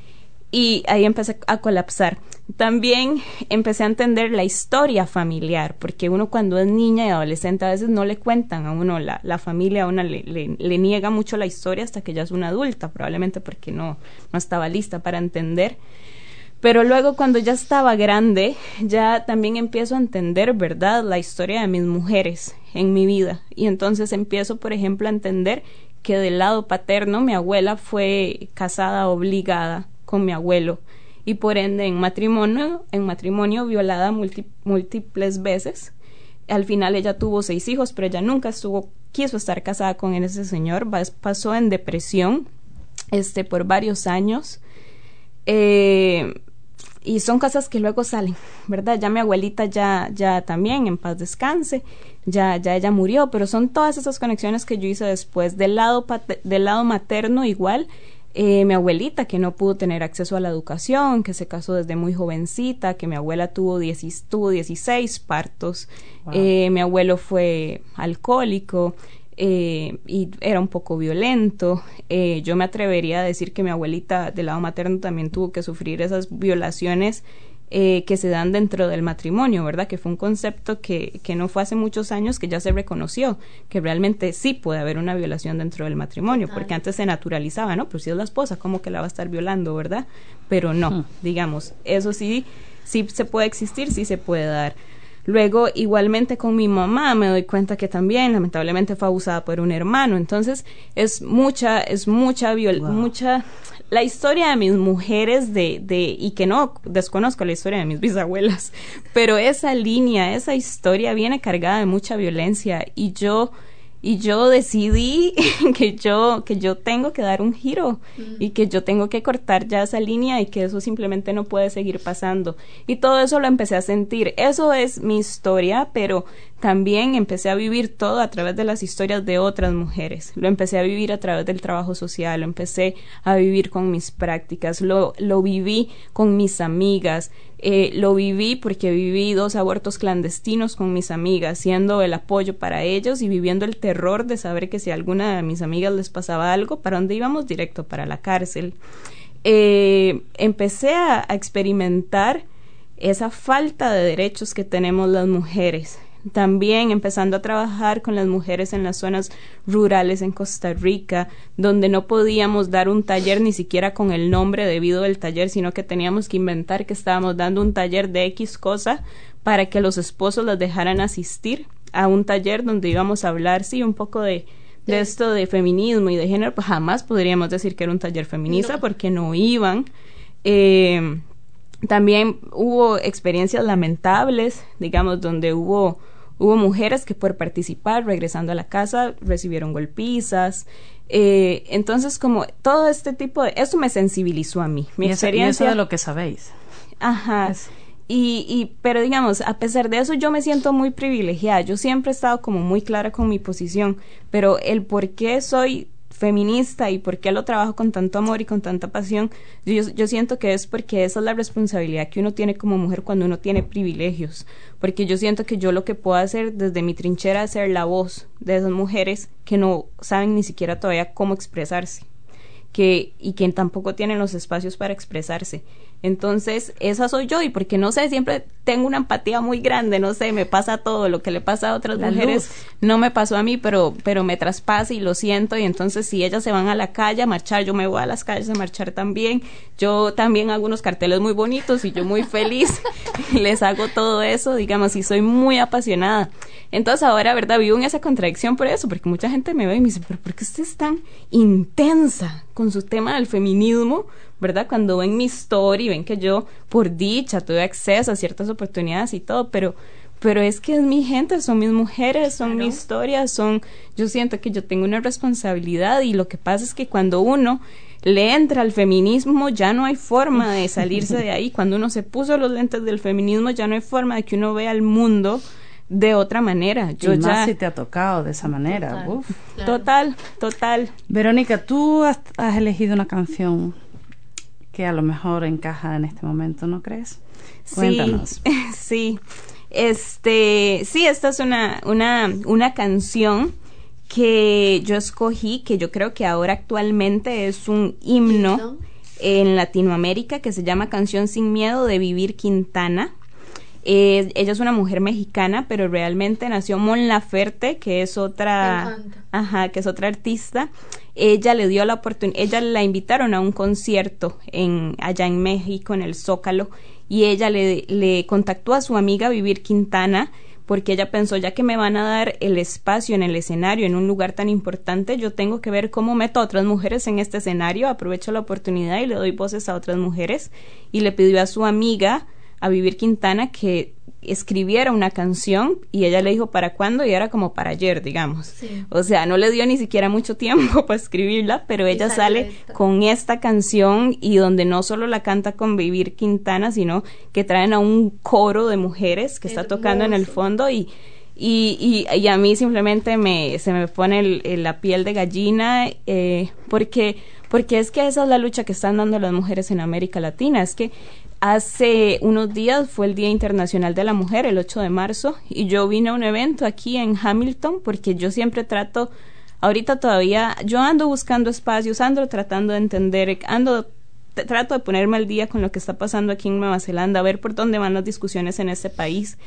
y ahí empecé a colapsar. También empecé a entender la historia familiar, porque uno cuando es niña y adolescente a veces no le cuentan a uno la, la familia, a uno le, le, niega mucho la historia hasta que ya es una adulta, probablemente porque no, no estaba lista para entender. Pero luego cuando ya estaba grande, ya también empiezo a entender, ¿verdad?, la historia de mis mujeres en mi vida. Y entonces empiezo, por ejemplo, a entender que del lado paterno mi abuela fue casada obligada con mi abuelo y por ende en matrimonio, en matrimonio violada múltiples veces. Al final ella tuvo seis hijos, pero ella nunca estuvo, quiso estar casada con ese señor, pasó en depresión este, por varios años. Eh, y son cosas que luego salen, ¿verdad? Ya mi abuelita ya, ya también, en paz descanse, ya, ya ella murió, pero son todas esas conexiones que yo hice después. Del lado, del lado materno igual, eh, mi abuelita que no pudo tener acceso a la educación, que se casó desde muy jovencita, que mi abuela tuvo, tuvo 16 partos, eh, mi abuelo fue alcohólico eh, y era un poco violento. yo me atrevería a decir que mi abuelita del lado materno también tuvo que sufrir esas violaciones eh, que se dan dentro del matrimonio, ¿verdad? Que fue un concepto que, que no fue hace muchos años que ya se reconoció, que realmente sí puede haber una violación dentro del matrimonio, porque antes se naturalizaba, ¿no? Pues si es la esposa, ¿cómo que la va a estar violando, verdad? Pero no, digamos, eso sí, sí se puede existir, sí se puede dar. Luego, igualmente con mi mamá, me doy cuenta que también, lamentablemente, fue abusada por un hermano. Entonces, es mucha, es mucha, viol mucha la historia de mis mujeres de, de, y que no desconozco la historia de mis bisabuelas, *laughs* pero esa línea, esa historia viene cargada de mucha violencia y yo y yo decidí *laughs* que yo que yo tengo que dar un giro mm. y que yo tengo que cortar ya esa línea y que eso simplemente no puede seguir pasando. Y todo eso lo empecé a sentir. Eso es mi historia pero también empecé a vivir todo a través de las historias de otras mujeres. Lo empecé a vivir a través del trabajo social lo empecé a vivir con mis prácticas lo lo viví con mis amigas eh, lo viví porque viví dos abortos clandestinos con mis amigas, siendo el apoyo para ellos y viviendo el terror de saber que si a alguna de mis amigas les pasaba algo, ¿para dónde íbamos? Directo para la cárcel. Eh, empecé a experimentar esa falta de derechos que tenemos las mujeres también empezando a trabajar con las mujeres en las zonas rurales en Costa Rica, donde no podíamos dar un taller ni siquiera con el nombre debido del taller, sino que teníamos que inventar que estábamos dando un taller de X cosa para que los esposos las dejaran asistir a un taller donde íbamos a hablar, sí, un poco de, de esto de feminismo y de género, pues jamás podríamos decir que era un taller feminista porque no iban. Eh, también hubo experiencias lamentables, digamos, donde hubo Hubo mujeres que por participar, regresando a la casa, recibieron golpizas. Eh, entonces, como todo este tipo de... Eso me sensibilizó a mí. Mi experiencia... de lo que sabéis. Ajá. Y, y, pero digamos, a pesar de eso, yo me siento muy privilegiada. Yo siempre he estado como muy clara con mi posición, pero el por qué soy feminista y por qué lo trabajo con tanto amor y con tanta pasión, yo, yo, siento que es porque esa es la responsabilidad que uno tiene como mujer cuando uno tiene privilegios, porque yo siento que yo lo que puedo hacer desde mi trinchera es ser la voz de esas mujeres que no saben ni siquiera todavía cómo expresarse que, y que tampoco tienen los espacios para expresarse. Entonces, esa soy yo y porque no sé, siempre tengo una empatía muy grande, no sé, me pasa todo, lo que le pasa a otras mujeres no me pasó a mí, pero, pero me traspasa y lo siento y entonces si ellas se van a la calle a marchar, yo me voy a las calles a marchar también. Yo también hago unos carteles muy bonitos y yo muy feliz *laughs* les hago todo eso, digamos, y soy muy apasionada. Entonces ahora, ¿verdad? Vivo en esa contradicción por eso, porque mucha gente me ve y me dice, pero ¿por qué usted es tan intensa con su tema del feminismo? ¿Verdad? Cuando ven mi story, ven que yo, por dicha, tuve acceso a ciertas oportunidades y todo, pero pero es que es mi gente, son mis mujeres, son mi historia, son, yo siento que yo tengo una responsabilidad y lo que pasa es que cuando uno le entra al feminismo ya no hay forma de salirse de *laughs* ahí, cuando uno se puso los lentes del feminismo ya no hay forma de que uno vea el mundo de otra manera. Yo y ya si te ha tocado de esa manera. Total, total, Verónica, tú has elegido una canción que a lo mejor encaja en este momento, ¿no crees? Cuéntanos. *laughs* Sí, este, sí, esta es una, una, una canción que yo escogí, que yo creo que ahora actualmente es un himno en Latinoamérica, que se llama Canción sin Miedo de Vivir Quintana. Ella es una mujer mexicana, pero realmente nació Mon Laferte, que es otra, ajá, que es otra artista. Ella le dio la oportunidad, ella la invitaron a un concierto en, allá en México, en el Zócalo, y ella le, le contactó a su amiga Vivir Quintana, porque ella pensó, ya que me van a dar el espacio en el escenario, en un lugar tan importante, yo tengo que ver cómo meto a otras mujeres en este escenario, aprovecho la oportunidad y le doy voces a otras mujeres, y le pidió a su amiga, a Vivir Quintana, que escribiera una canción y ella le dijo para cuándo y era como para ayer, digamos. O sea, no le dio ni siquiera mucho tiempo *laughs* para escribirla, pero ella sale con esta canción y donde no solo la canta con Vivir Quintana, sino que traen a un coro de mujeres que está tocando en el fondo y y, y, a mí simplemente me, se me pone la piel de gallina eh, porque, porque es que esa es la lucha que están dando las mujeres en América Latina, es que Hace unos días fue el Día Internacional de la Mujer, el 8 de marzo, y yo vine a un evento aquí en Hamilton porque yo siempre trato, ahorita todavía, yo ando buscando espacios, ando tratando de entender, ando trato de ponerme al día con lo que está pasando aquí en Nueva Zelanda, a ver por dónde van las discusiones en ese país.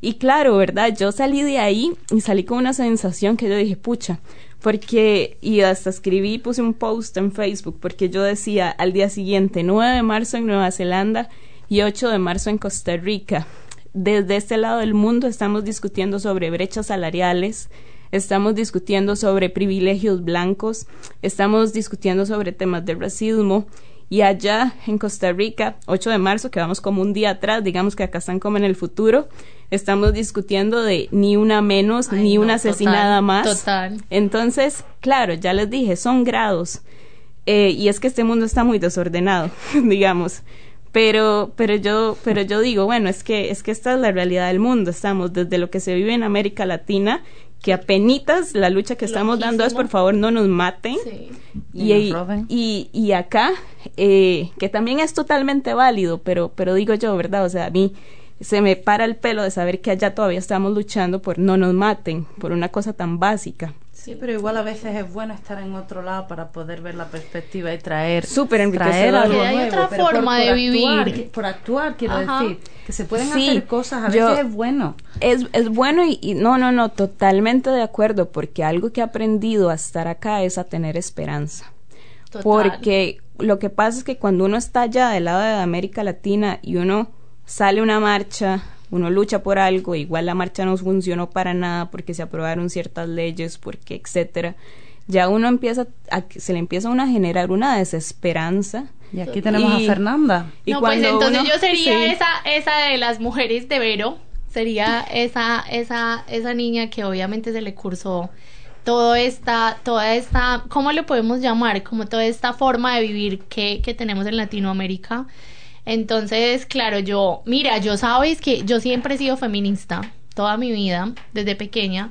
Y claro, ¿verdad? Yo salí de ahí y salí con una sensación que yo dije, pucha, porque, y hasta escribí, puse un post en Facebook, porque yo decía al día siguiente, 9 de marzo en Nueva Zelanda y 8 de marzo en Costa Rica. Desde este lado del mundo estamos discutiendo sobre brechas salariales, estamos discutiendo sobre privilegios blancos, estamos discutiendo sobre temas de racismo y allá en Costa Rica, 8 de marzo, que vamos como un día atrás, digamos que acá están como en el futuro, estamos discutiendo de ni una menos, ni una asesinada más. Total. Entonces, claro, ya les dije, son grados. Eh, y es que este mundo está muy desordenado, *laughs* digamos. Pero, pero yo, pero yo digo, bueno, es que, es que esta es la realidad del mundo. Estamos desde lo que se vive en América Latina, que apenas la lucha que estamos dando es por favor no nos maten. Y, y, y, acá, eh, que también es totalmente válido, pero, pero digo yo, ¿verdad? O sea, a mí se me para el pelo de saber que allá todavía estamos luchando por no nos maten, por una cosa tan básica. Sí, pero igual a veces es bueno estar en otro lado para poder ver la perspectiva y traer, Súper traer algo nuevo. Hay otra forma de vivir. por actuar, quiero decir, que se pueden hacer cosas, a veces es bueno. Es, es bueno y, y, no, no, no, totalmente de acuerdo, porque algo que he aprendido a estar acá es a tener esperanza. Porque lo que pasa es que cuando uno está allá del lado de América Latina y uno sale una marcha uno lucha por algo, igual la marcha no funcionó para nada porque se aprobaron ciertas leyes, porque etcétera. Ya uno empieza a, se le empieza a uno a generar una desesperanza. Y aquí tenemos a Fernanda. Y no, pues entonces yo sería esa esa de las mujeres de Vero, sería esa esa esa niña que obviamente se le cursó toda esta, toda esta, ¿cómo lo podemos llamar? Como toda esta forma de vivir que, que tenemos en Latinoamérica entonces, claro, yo, mira, yo sabes que yo siempre he sido feminista, toda mi vida, desde pequeña.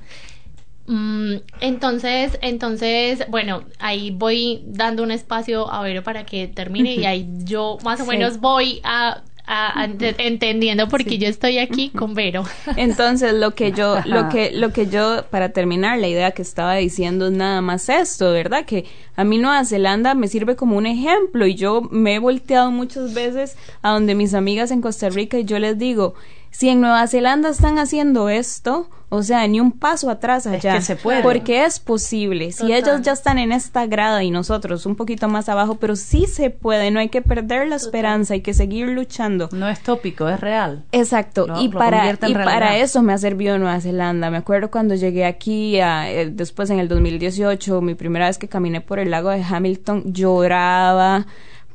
Mm, entonces, entonces, bueno, ahí voy dando un espacio a Vero para que termine y ahí yo más o menos voy a, entendiendo porque yo estoy aquí con Vero. *laughs* Entonces, lo que yo, *laughs* lo que, lo que yo, para terminar, la idea que estaba diciendo es nada más esto, ¿verdad? Que a mí Nueva Zelanda me sirve como un ejemplo y yo me he volteado muchas veces a donde mis amigas en Costa Rica y yo les digo, si en Nueva Zelanda están haciendo esto, o sea, ni un paso atrás allá. se puede. Porque es posible. Si ellos ya están en esta grada y nosotros un poquito más abajo, pero sí se puede, no hay que perder la esperanza, hay que seguir luchando. No es tópico, es real. Exacto. y para, y para eso me ha servido Nueva Zelanda. Me acuerdo cuando llegué aquí, eh, después en el 2018, mi primera vez que caminé por el lago de Hamilton, lloraba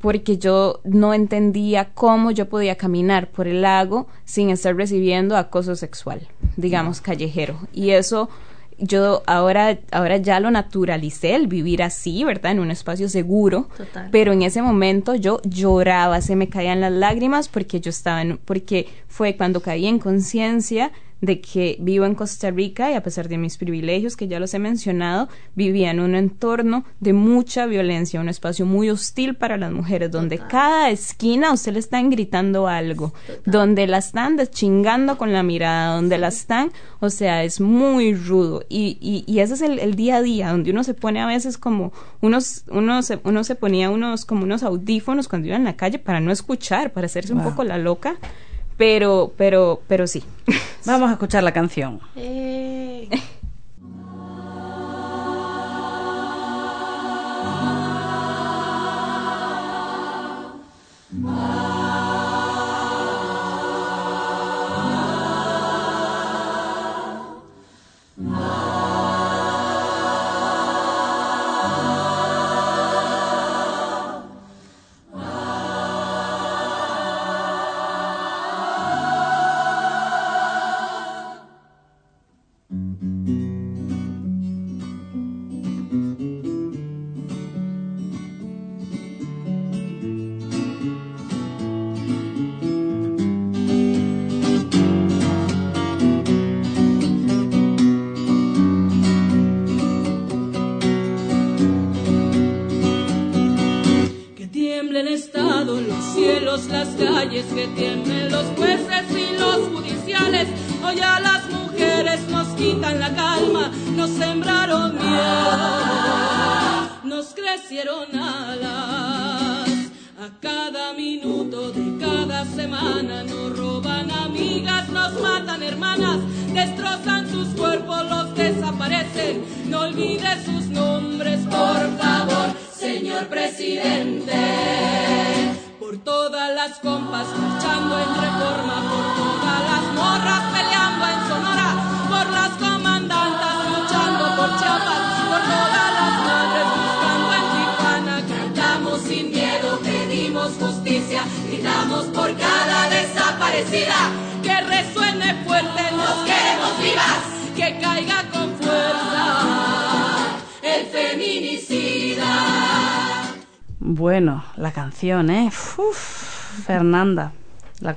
porque yo no entendía cómo yo podía caminar por el lago sin estar recibiendo acoso sexual, digamos, callejero. Y eso yo ahora, ahora ya lo naturalicé, el vivir así, ¿verdad? En un espacio seguro. Pero en ese momento yo lloraba, se me caían las lágrimas porque yo estaba en, porque fue cuando caí en conciencia de que vivo en Costa Rica y a pesar de mis privilegios que ya los he mencionado, vivía en un entorno de mucha violencia, un espacio muy hostil para las mujeres, donde cada esquina usted le están gritando algo, donde la están deschingando con la mirada, donde la están, o sea, es muy rudo. Y, y, y ese es el, día a día, donde uno se pone a veces como unos, uno se, uno se ponía unos como unos audífonos cuando iba en la calle para no escuchar, para hacerse un poco la loca pero, pero, pero sí. Vamos a escuchar la canción. Eh.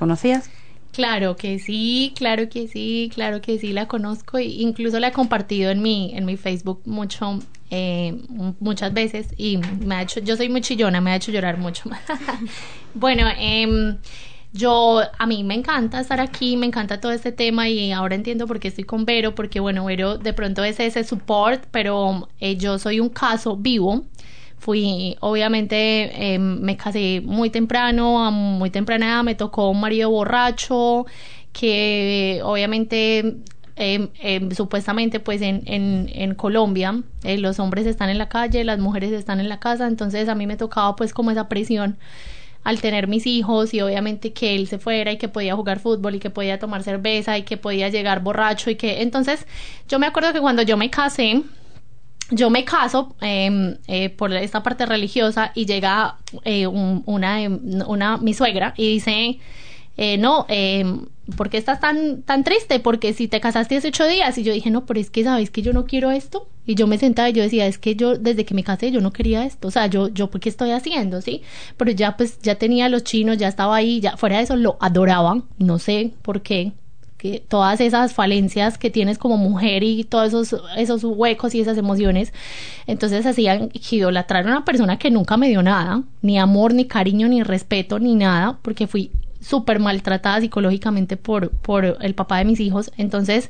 Conocías? Claro que sí, claro que sí, claro que sí, la conozco e incluso la he compartido en mi, en mi Facebook mucho, eh, muchas veces y me ha hecho, yo soy muy chillona, me ha hecho llorar mucho. *laughs* bueno, eh, yo, a mí me encanta estar aquí, me encanta todo este tema y ahora entiendo por qué estoy con Vero, porque bueno, Vero de pronto es ese support, pero eh, yo soy un caso vivo. Fui, obviamente, em, me casé muy temprano, a muy temprana edad, me tocó un marido borracho, que obviamente em, em, supuestamente pues en, en, en Colombia eh, los hombres están en la calle, las mujeres están en la casa, entonces a mí me tocaba pues como esa presión al tener mis hijos y obviamente que él se fuera y que podía jugar fútbol y que podía tomar cerveza y que podía llegar borracho y que entonces yo me acuerdo que cuando yo me casé yo me caso em, eh, por esta parte religiosa y llega eh, una, una mi suegra y dice eh, no, eh, ¿por qué estás tan, tan triste? Porque si te casaste hace ocho días. Y yo dije, no, pero es que, ¿sabes que yo no quiero esto? Y yo me sentaba y yo decía, es que yo desde que me casé yo no quería esto. O sea, yo, yo, ¿por qué estoy haciendo? ¿Sí? Pero ya, pues, ya tenía los chinos, ya estaba ahí, ya fuera de eso lo adoraban. No sé por qué. Que todas esas falencias que tienes como mujer y todos esos, esos huecos y esas emociones. Entonces hacían idolatrar a una persona que nunca me dio nada, ni amor, ni cariño, ni respeto, ni nada, porque fui súper maltratada psicológicamente por, por el papá de mis hijos. Entonces,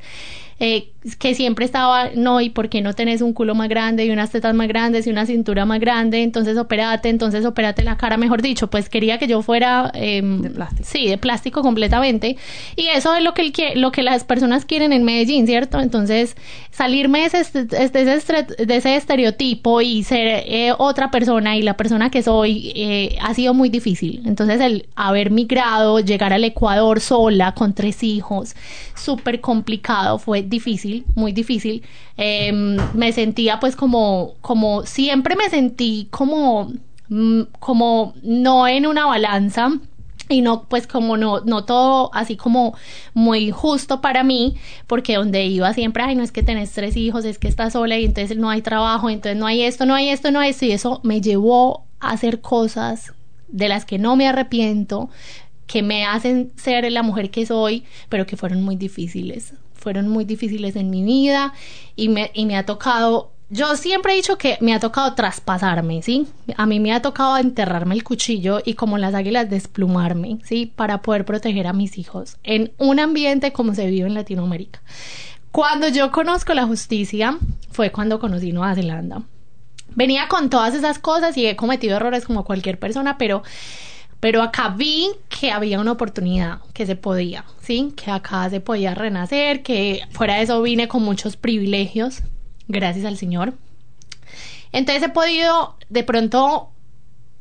eh, que siempre estaba, no, ¿y por qué no tenés un culo más grande y unas tetas más grandes y una cintura más grande? Entonces operate, entonces operate la cara, mejor dicho, pues quería que yo fuera... Em, de plástico. Sí, de plástico completamente. Y eso es lo que, lo que las personas quieren en Medellín, ¿cierto? Entonces, salirme de ese, de ese estereotipo y ser eh, otra persona y la persona que soy eh, ha sido muy difícil. Entonces, el haber migrado, llegar al Ecuador sola, con tres hijos, súper complicado, fue difícil, muy difícil. Em, me sentía pues como, como, siempre me sentí como, mm, como no en una balanza y no pues como no no todo así como muy justo para mí porque donde iba siempre ay no es que tenés tres hijos es que estás sola y entonces no hay trabajo entonces no hay esto no hay esto no hay esto y eso me llevó a hacer cosas de las que no me arrepiento que me hacen ser la mujer que soy pero que fueron muy difíciles fueron muy difíciles en mi vida y me, y me ha tocado yo siempre he dicho que me ha tocado traspasarme, ¿sí? A mí me ha tocado enterrarme el cuchillo y como las águilas desplumarme, ¿sí? Para poder proteger a mis hijos en un ambiente como se vive en Latinoamérica. Cuando yo conozco la justicia fue cuando conocí Nueva Zelanda. Venía con todas esas cosas y he cometido errores como cualquier persona, pero pero acá vi que había una oportunidad, que se podía, ¿sí? Que acá se podía renacer, que fuera de eso vine con muchos privilegios, gracias al Señor. Entonces he podido de pronto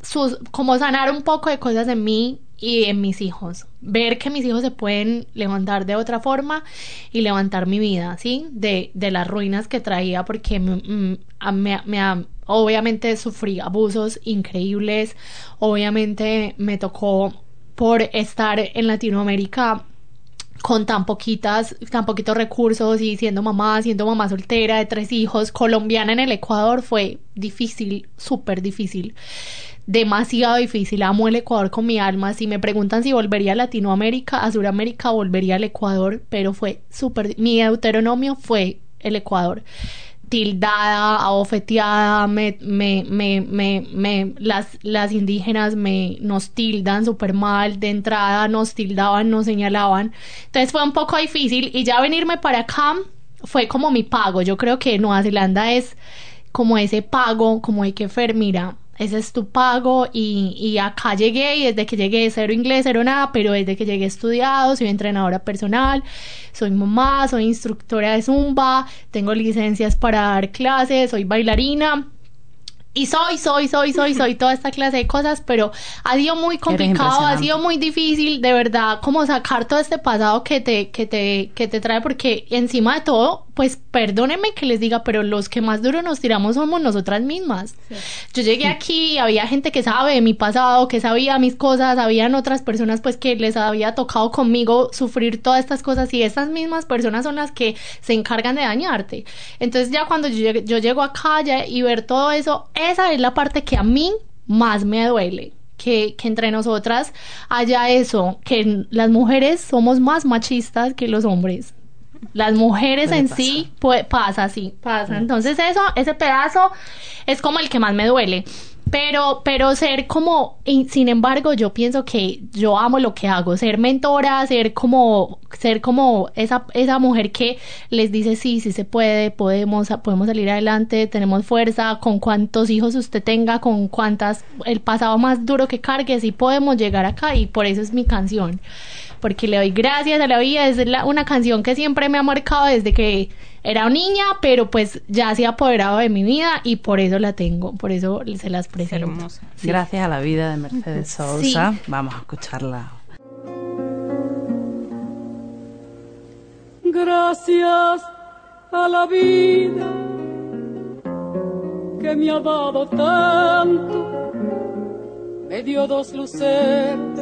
sus, como sanar un poco de cosas en mí y en mis hijos. Ver que mis hijos se pueden levantar de otra forma y levantar mi vida, ¿sí? De, de las ruinas que traía porque me, me, me, Obviamente sufrí abusos increíbles, obviamente me tocó por estar en Latinoamérica con tan poquitas, tan poquitos recursos y siendo mamá, siendo mamá soltera de tres hijos, colombiana en el Ecuador, fue difícil, súper difícil, demasiado difícil. Amo el Ecuador con mi alma. Si me preguntan si volvería a Latinoamérica, a Sudamérica, volvería al Ecuador, pero fue súper, mi deuteronomio fue el Ecuador tildada, abofeteada, me, me, me, me, las, las indígenas me, nos tildan súper mal, de entrada nos tildaban, nos señalaban. Entonces fue un poco difícil y ya venirme para acá fue como mi pago. Yo creo que Nueva Zelanda es como ese pago, como hay que Fer, mira, ese es tu pago y, y, acá llegué y desde que llegué cero inglés, cero nada, pero desde que llegué estudiado, soy entrenadora personal, soy mamá, soy instructora de zumba, tengo licencias para dar clases, soy bailarina y soy, soy, soy, soy, *laughs* soy toda esta clase de cosas, pero ha sido muy complicado, ha sido muy difícil, de verdad, como sacar todo este pasado que te, que te, que te trae, porque encima de todo, pues perdónenme que les diga, pero los que más duro nos tiramos somos nosotras mismas. Yo llegué aquí, había gente que sabe de mi pasado, que sabía mis cosas, habían otras personas pues que les había tocado conmigo sufrir todas estas cosas y estas mismas personas son las que se encargan de dañarte. Entonces ya cuando yo, yo llego acá y ver todo eso, esa es la parte que a mí más me duele. Que, que, entre nosotras haya eso, que las mujeres somos más machistas que los hombres. Las mujeres en sí, pues pasa, sí, pasa. Entonces eso, ese pedazo es como el que más me duele. Pero, pero ser como, sin embargo, yo pienso que yo amo lo que hago, ser mentora, ser como, ser como esa, esa mujer que les dice sí, sí se puede, podemos, podemos salir adelante, tenemos fuerza, con cuántos hijos usted tenga, con cuántas, el pasado más duro que cargue, sí podemos llegar acá y por eso es mi canción porque le doy gracias a la vida. Es una canción que siempre me ha marcado desde que era niña, pero pues ya se ha apoderado de mi vida y por eso la tengo, por eso se las presento. Hermosa. Gracias a la vida de Mercedes Sousa. Vamos a escucharla. Gracias a la vida que me ha dado tanto, me dio dos luceros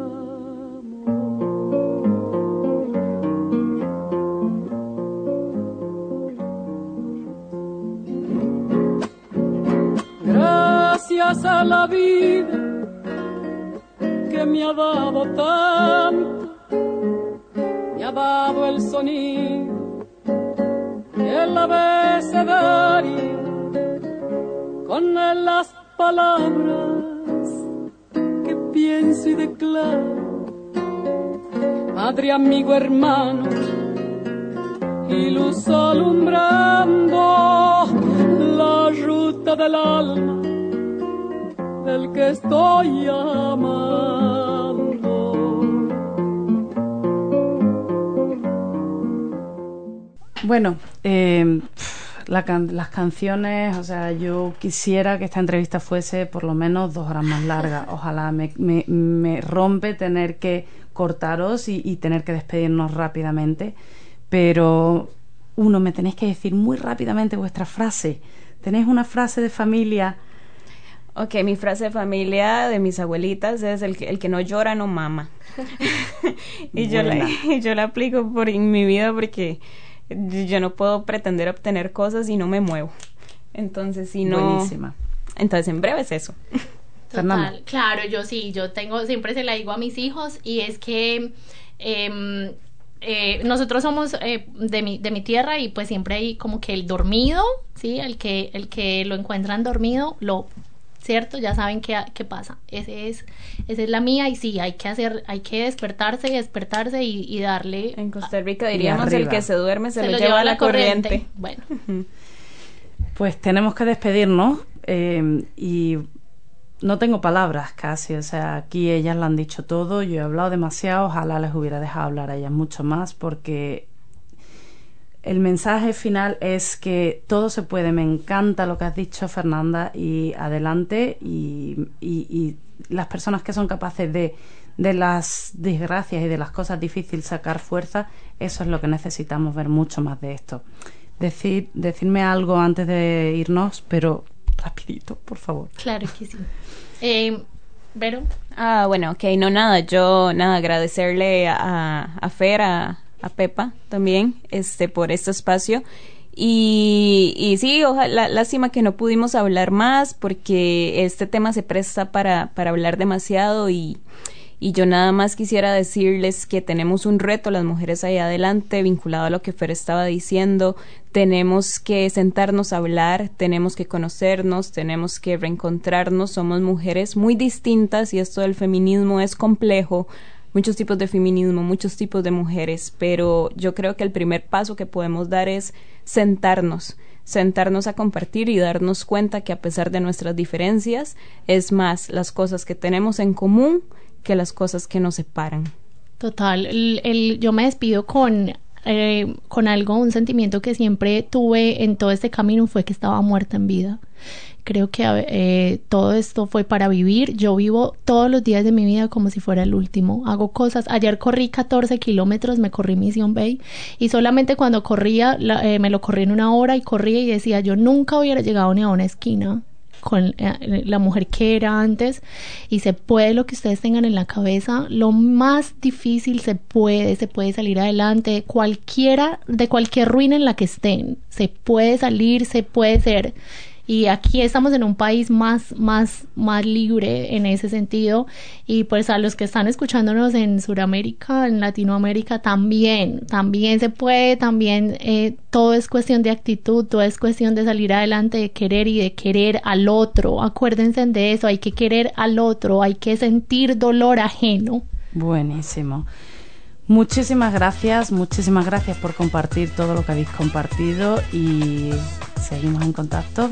pasa la vida que me ha dado tanto, me ha dado el sonido, el abecedario, con él las palabras que pienso y declaro, madre, amigo, hermano, y luz alumbrando la ruta del alma del que estoy amando. Bueno, eh, la can- las canciones, o sea, yo quisiera que esta entrevista fuese por lo menos dos horas más larga. *laughs* Ojalá me, me, me rompe tener que cortaros y, y tener que despedirnos rápidamente, pero uno, me tenéis que decir muy rápidamente vuestra frase. ¿Tenéis una frase de familia? Ok, mi frase de familia de mis abuelitas es el que, el que no llora no mama. *laughs* y, yo la, *laughs* y yo la aplico por, en mi vida porque yo no puedo pretender obtener cosas y no me muevo. Entonces, si no... Buenísima. Entonces, en breve es eso. Total, claro, yo sí, yo tengo, siempre se la digo a mis hijos y es que em, eh, nosotros somos eh, de, mi, de mi tierra y pues siempre hay como que el dormido, ¿sí? El que, el que lo encuentran dormido, lo, ¿cierto? Ya saben qué, qué pasa. Ese es, esa es la mía y sí, hay que hacer, hay que despertarse y despertarse y, y darle... En Costa Rica diríamos el que se duerme se, lo, lleva la corriente. Bueno, *laughs* Pues tenemos que despedirnos eh, y no tengo palabras casi, o sea, aquí ellas lo han dicho todo, yo he hablado demasiado, ojalá les hubiera dejado hablar a ellas mucho más porque el mensaje final es que todo se puede, me encanta lo que has dicho Fernanda y adelante y, y- y las personas que son capaces de, de las desgracias y de las cosas difíciles sacar fuerza, eso es lo que necesitamos ver mucho más de esto. Decir, decirme algo antes de irnos, pero rapidito, por favor. claro que sí. *laughs* Eh, Vero, Ah, bueno, ok, no nada, yo nada, agradecerle a, a Fer, a, a Pepa también, este, por este espacio. Y, y sí, ojalá, lástima que no pudimos hablar más porque este tema se presta para, para hablar demasiado y, y yo nada más quisiera decirles que tenemos un reto, las mujeres ahí adelante, vinculado a lo que Fer estaba diciendo. Tenemos que sentarnos a hablar, tenemos que conocernos, tenemos que reencontrarnos. Somos mujeres muy distintas y esto del feminismo es complejo. Muchos tipos de feminismo, muchos tipos de mujeres, pero yo creo que el primer paso que podemos dar es sentarnos, sentarnos a compartir y darnos cuenta que a pesar de nuestras diferencias, es más las cosas que tenemos en común que las cosas que nos separan. Total, el, yo me despido con, eh, con algo, un sentimiento que siempre tuve en todo este camino fue que estaba muerta en vida. Creo que eh, todo esto fue para vivir. Yo vivo todos los días de mi vida como si fuera el último. Hago cosas. Ayer corrí 14 kilómetros, me corrí Mission Bay y solamente cuando corría la- eh, me lo corrí en una hora y corría y decía yo nunca hubiera llegado ni a una esquina con eh, la mujer que era antes y se puede lo que ustedes tengan en la cabeza lo más difícil se puede se puede salir adelante cualquiera de cualquier ruina en la que estén se puede salir se puede ser y aquí estamos en un país más más más libre en ese sentido y pues a los que están escuchándonos en Sudamérica en Latinoamérica también también se puede también eh, todo es cuestión de actitud todo es cuestión de salir adelante de querer y de querer al otro acuérdense de eso hay que querer al otro hay que sentir dolor ajeno Buenísimo. Muchísimas gracias, muchísimas gracias por compartir todo lo que habéis compartido y seguimos en contacto.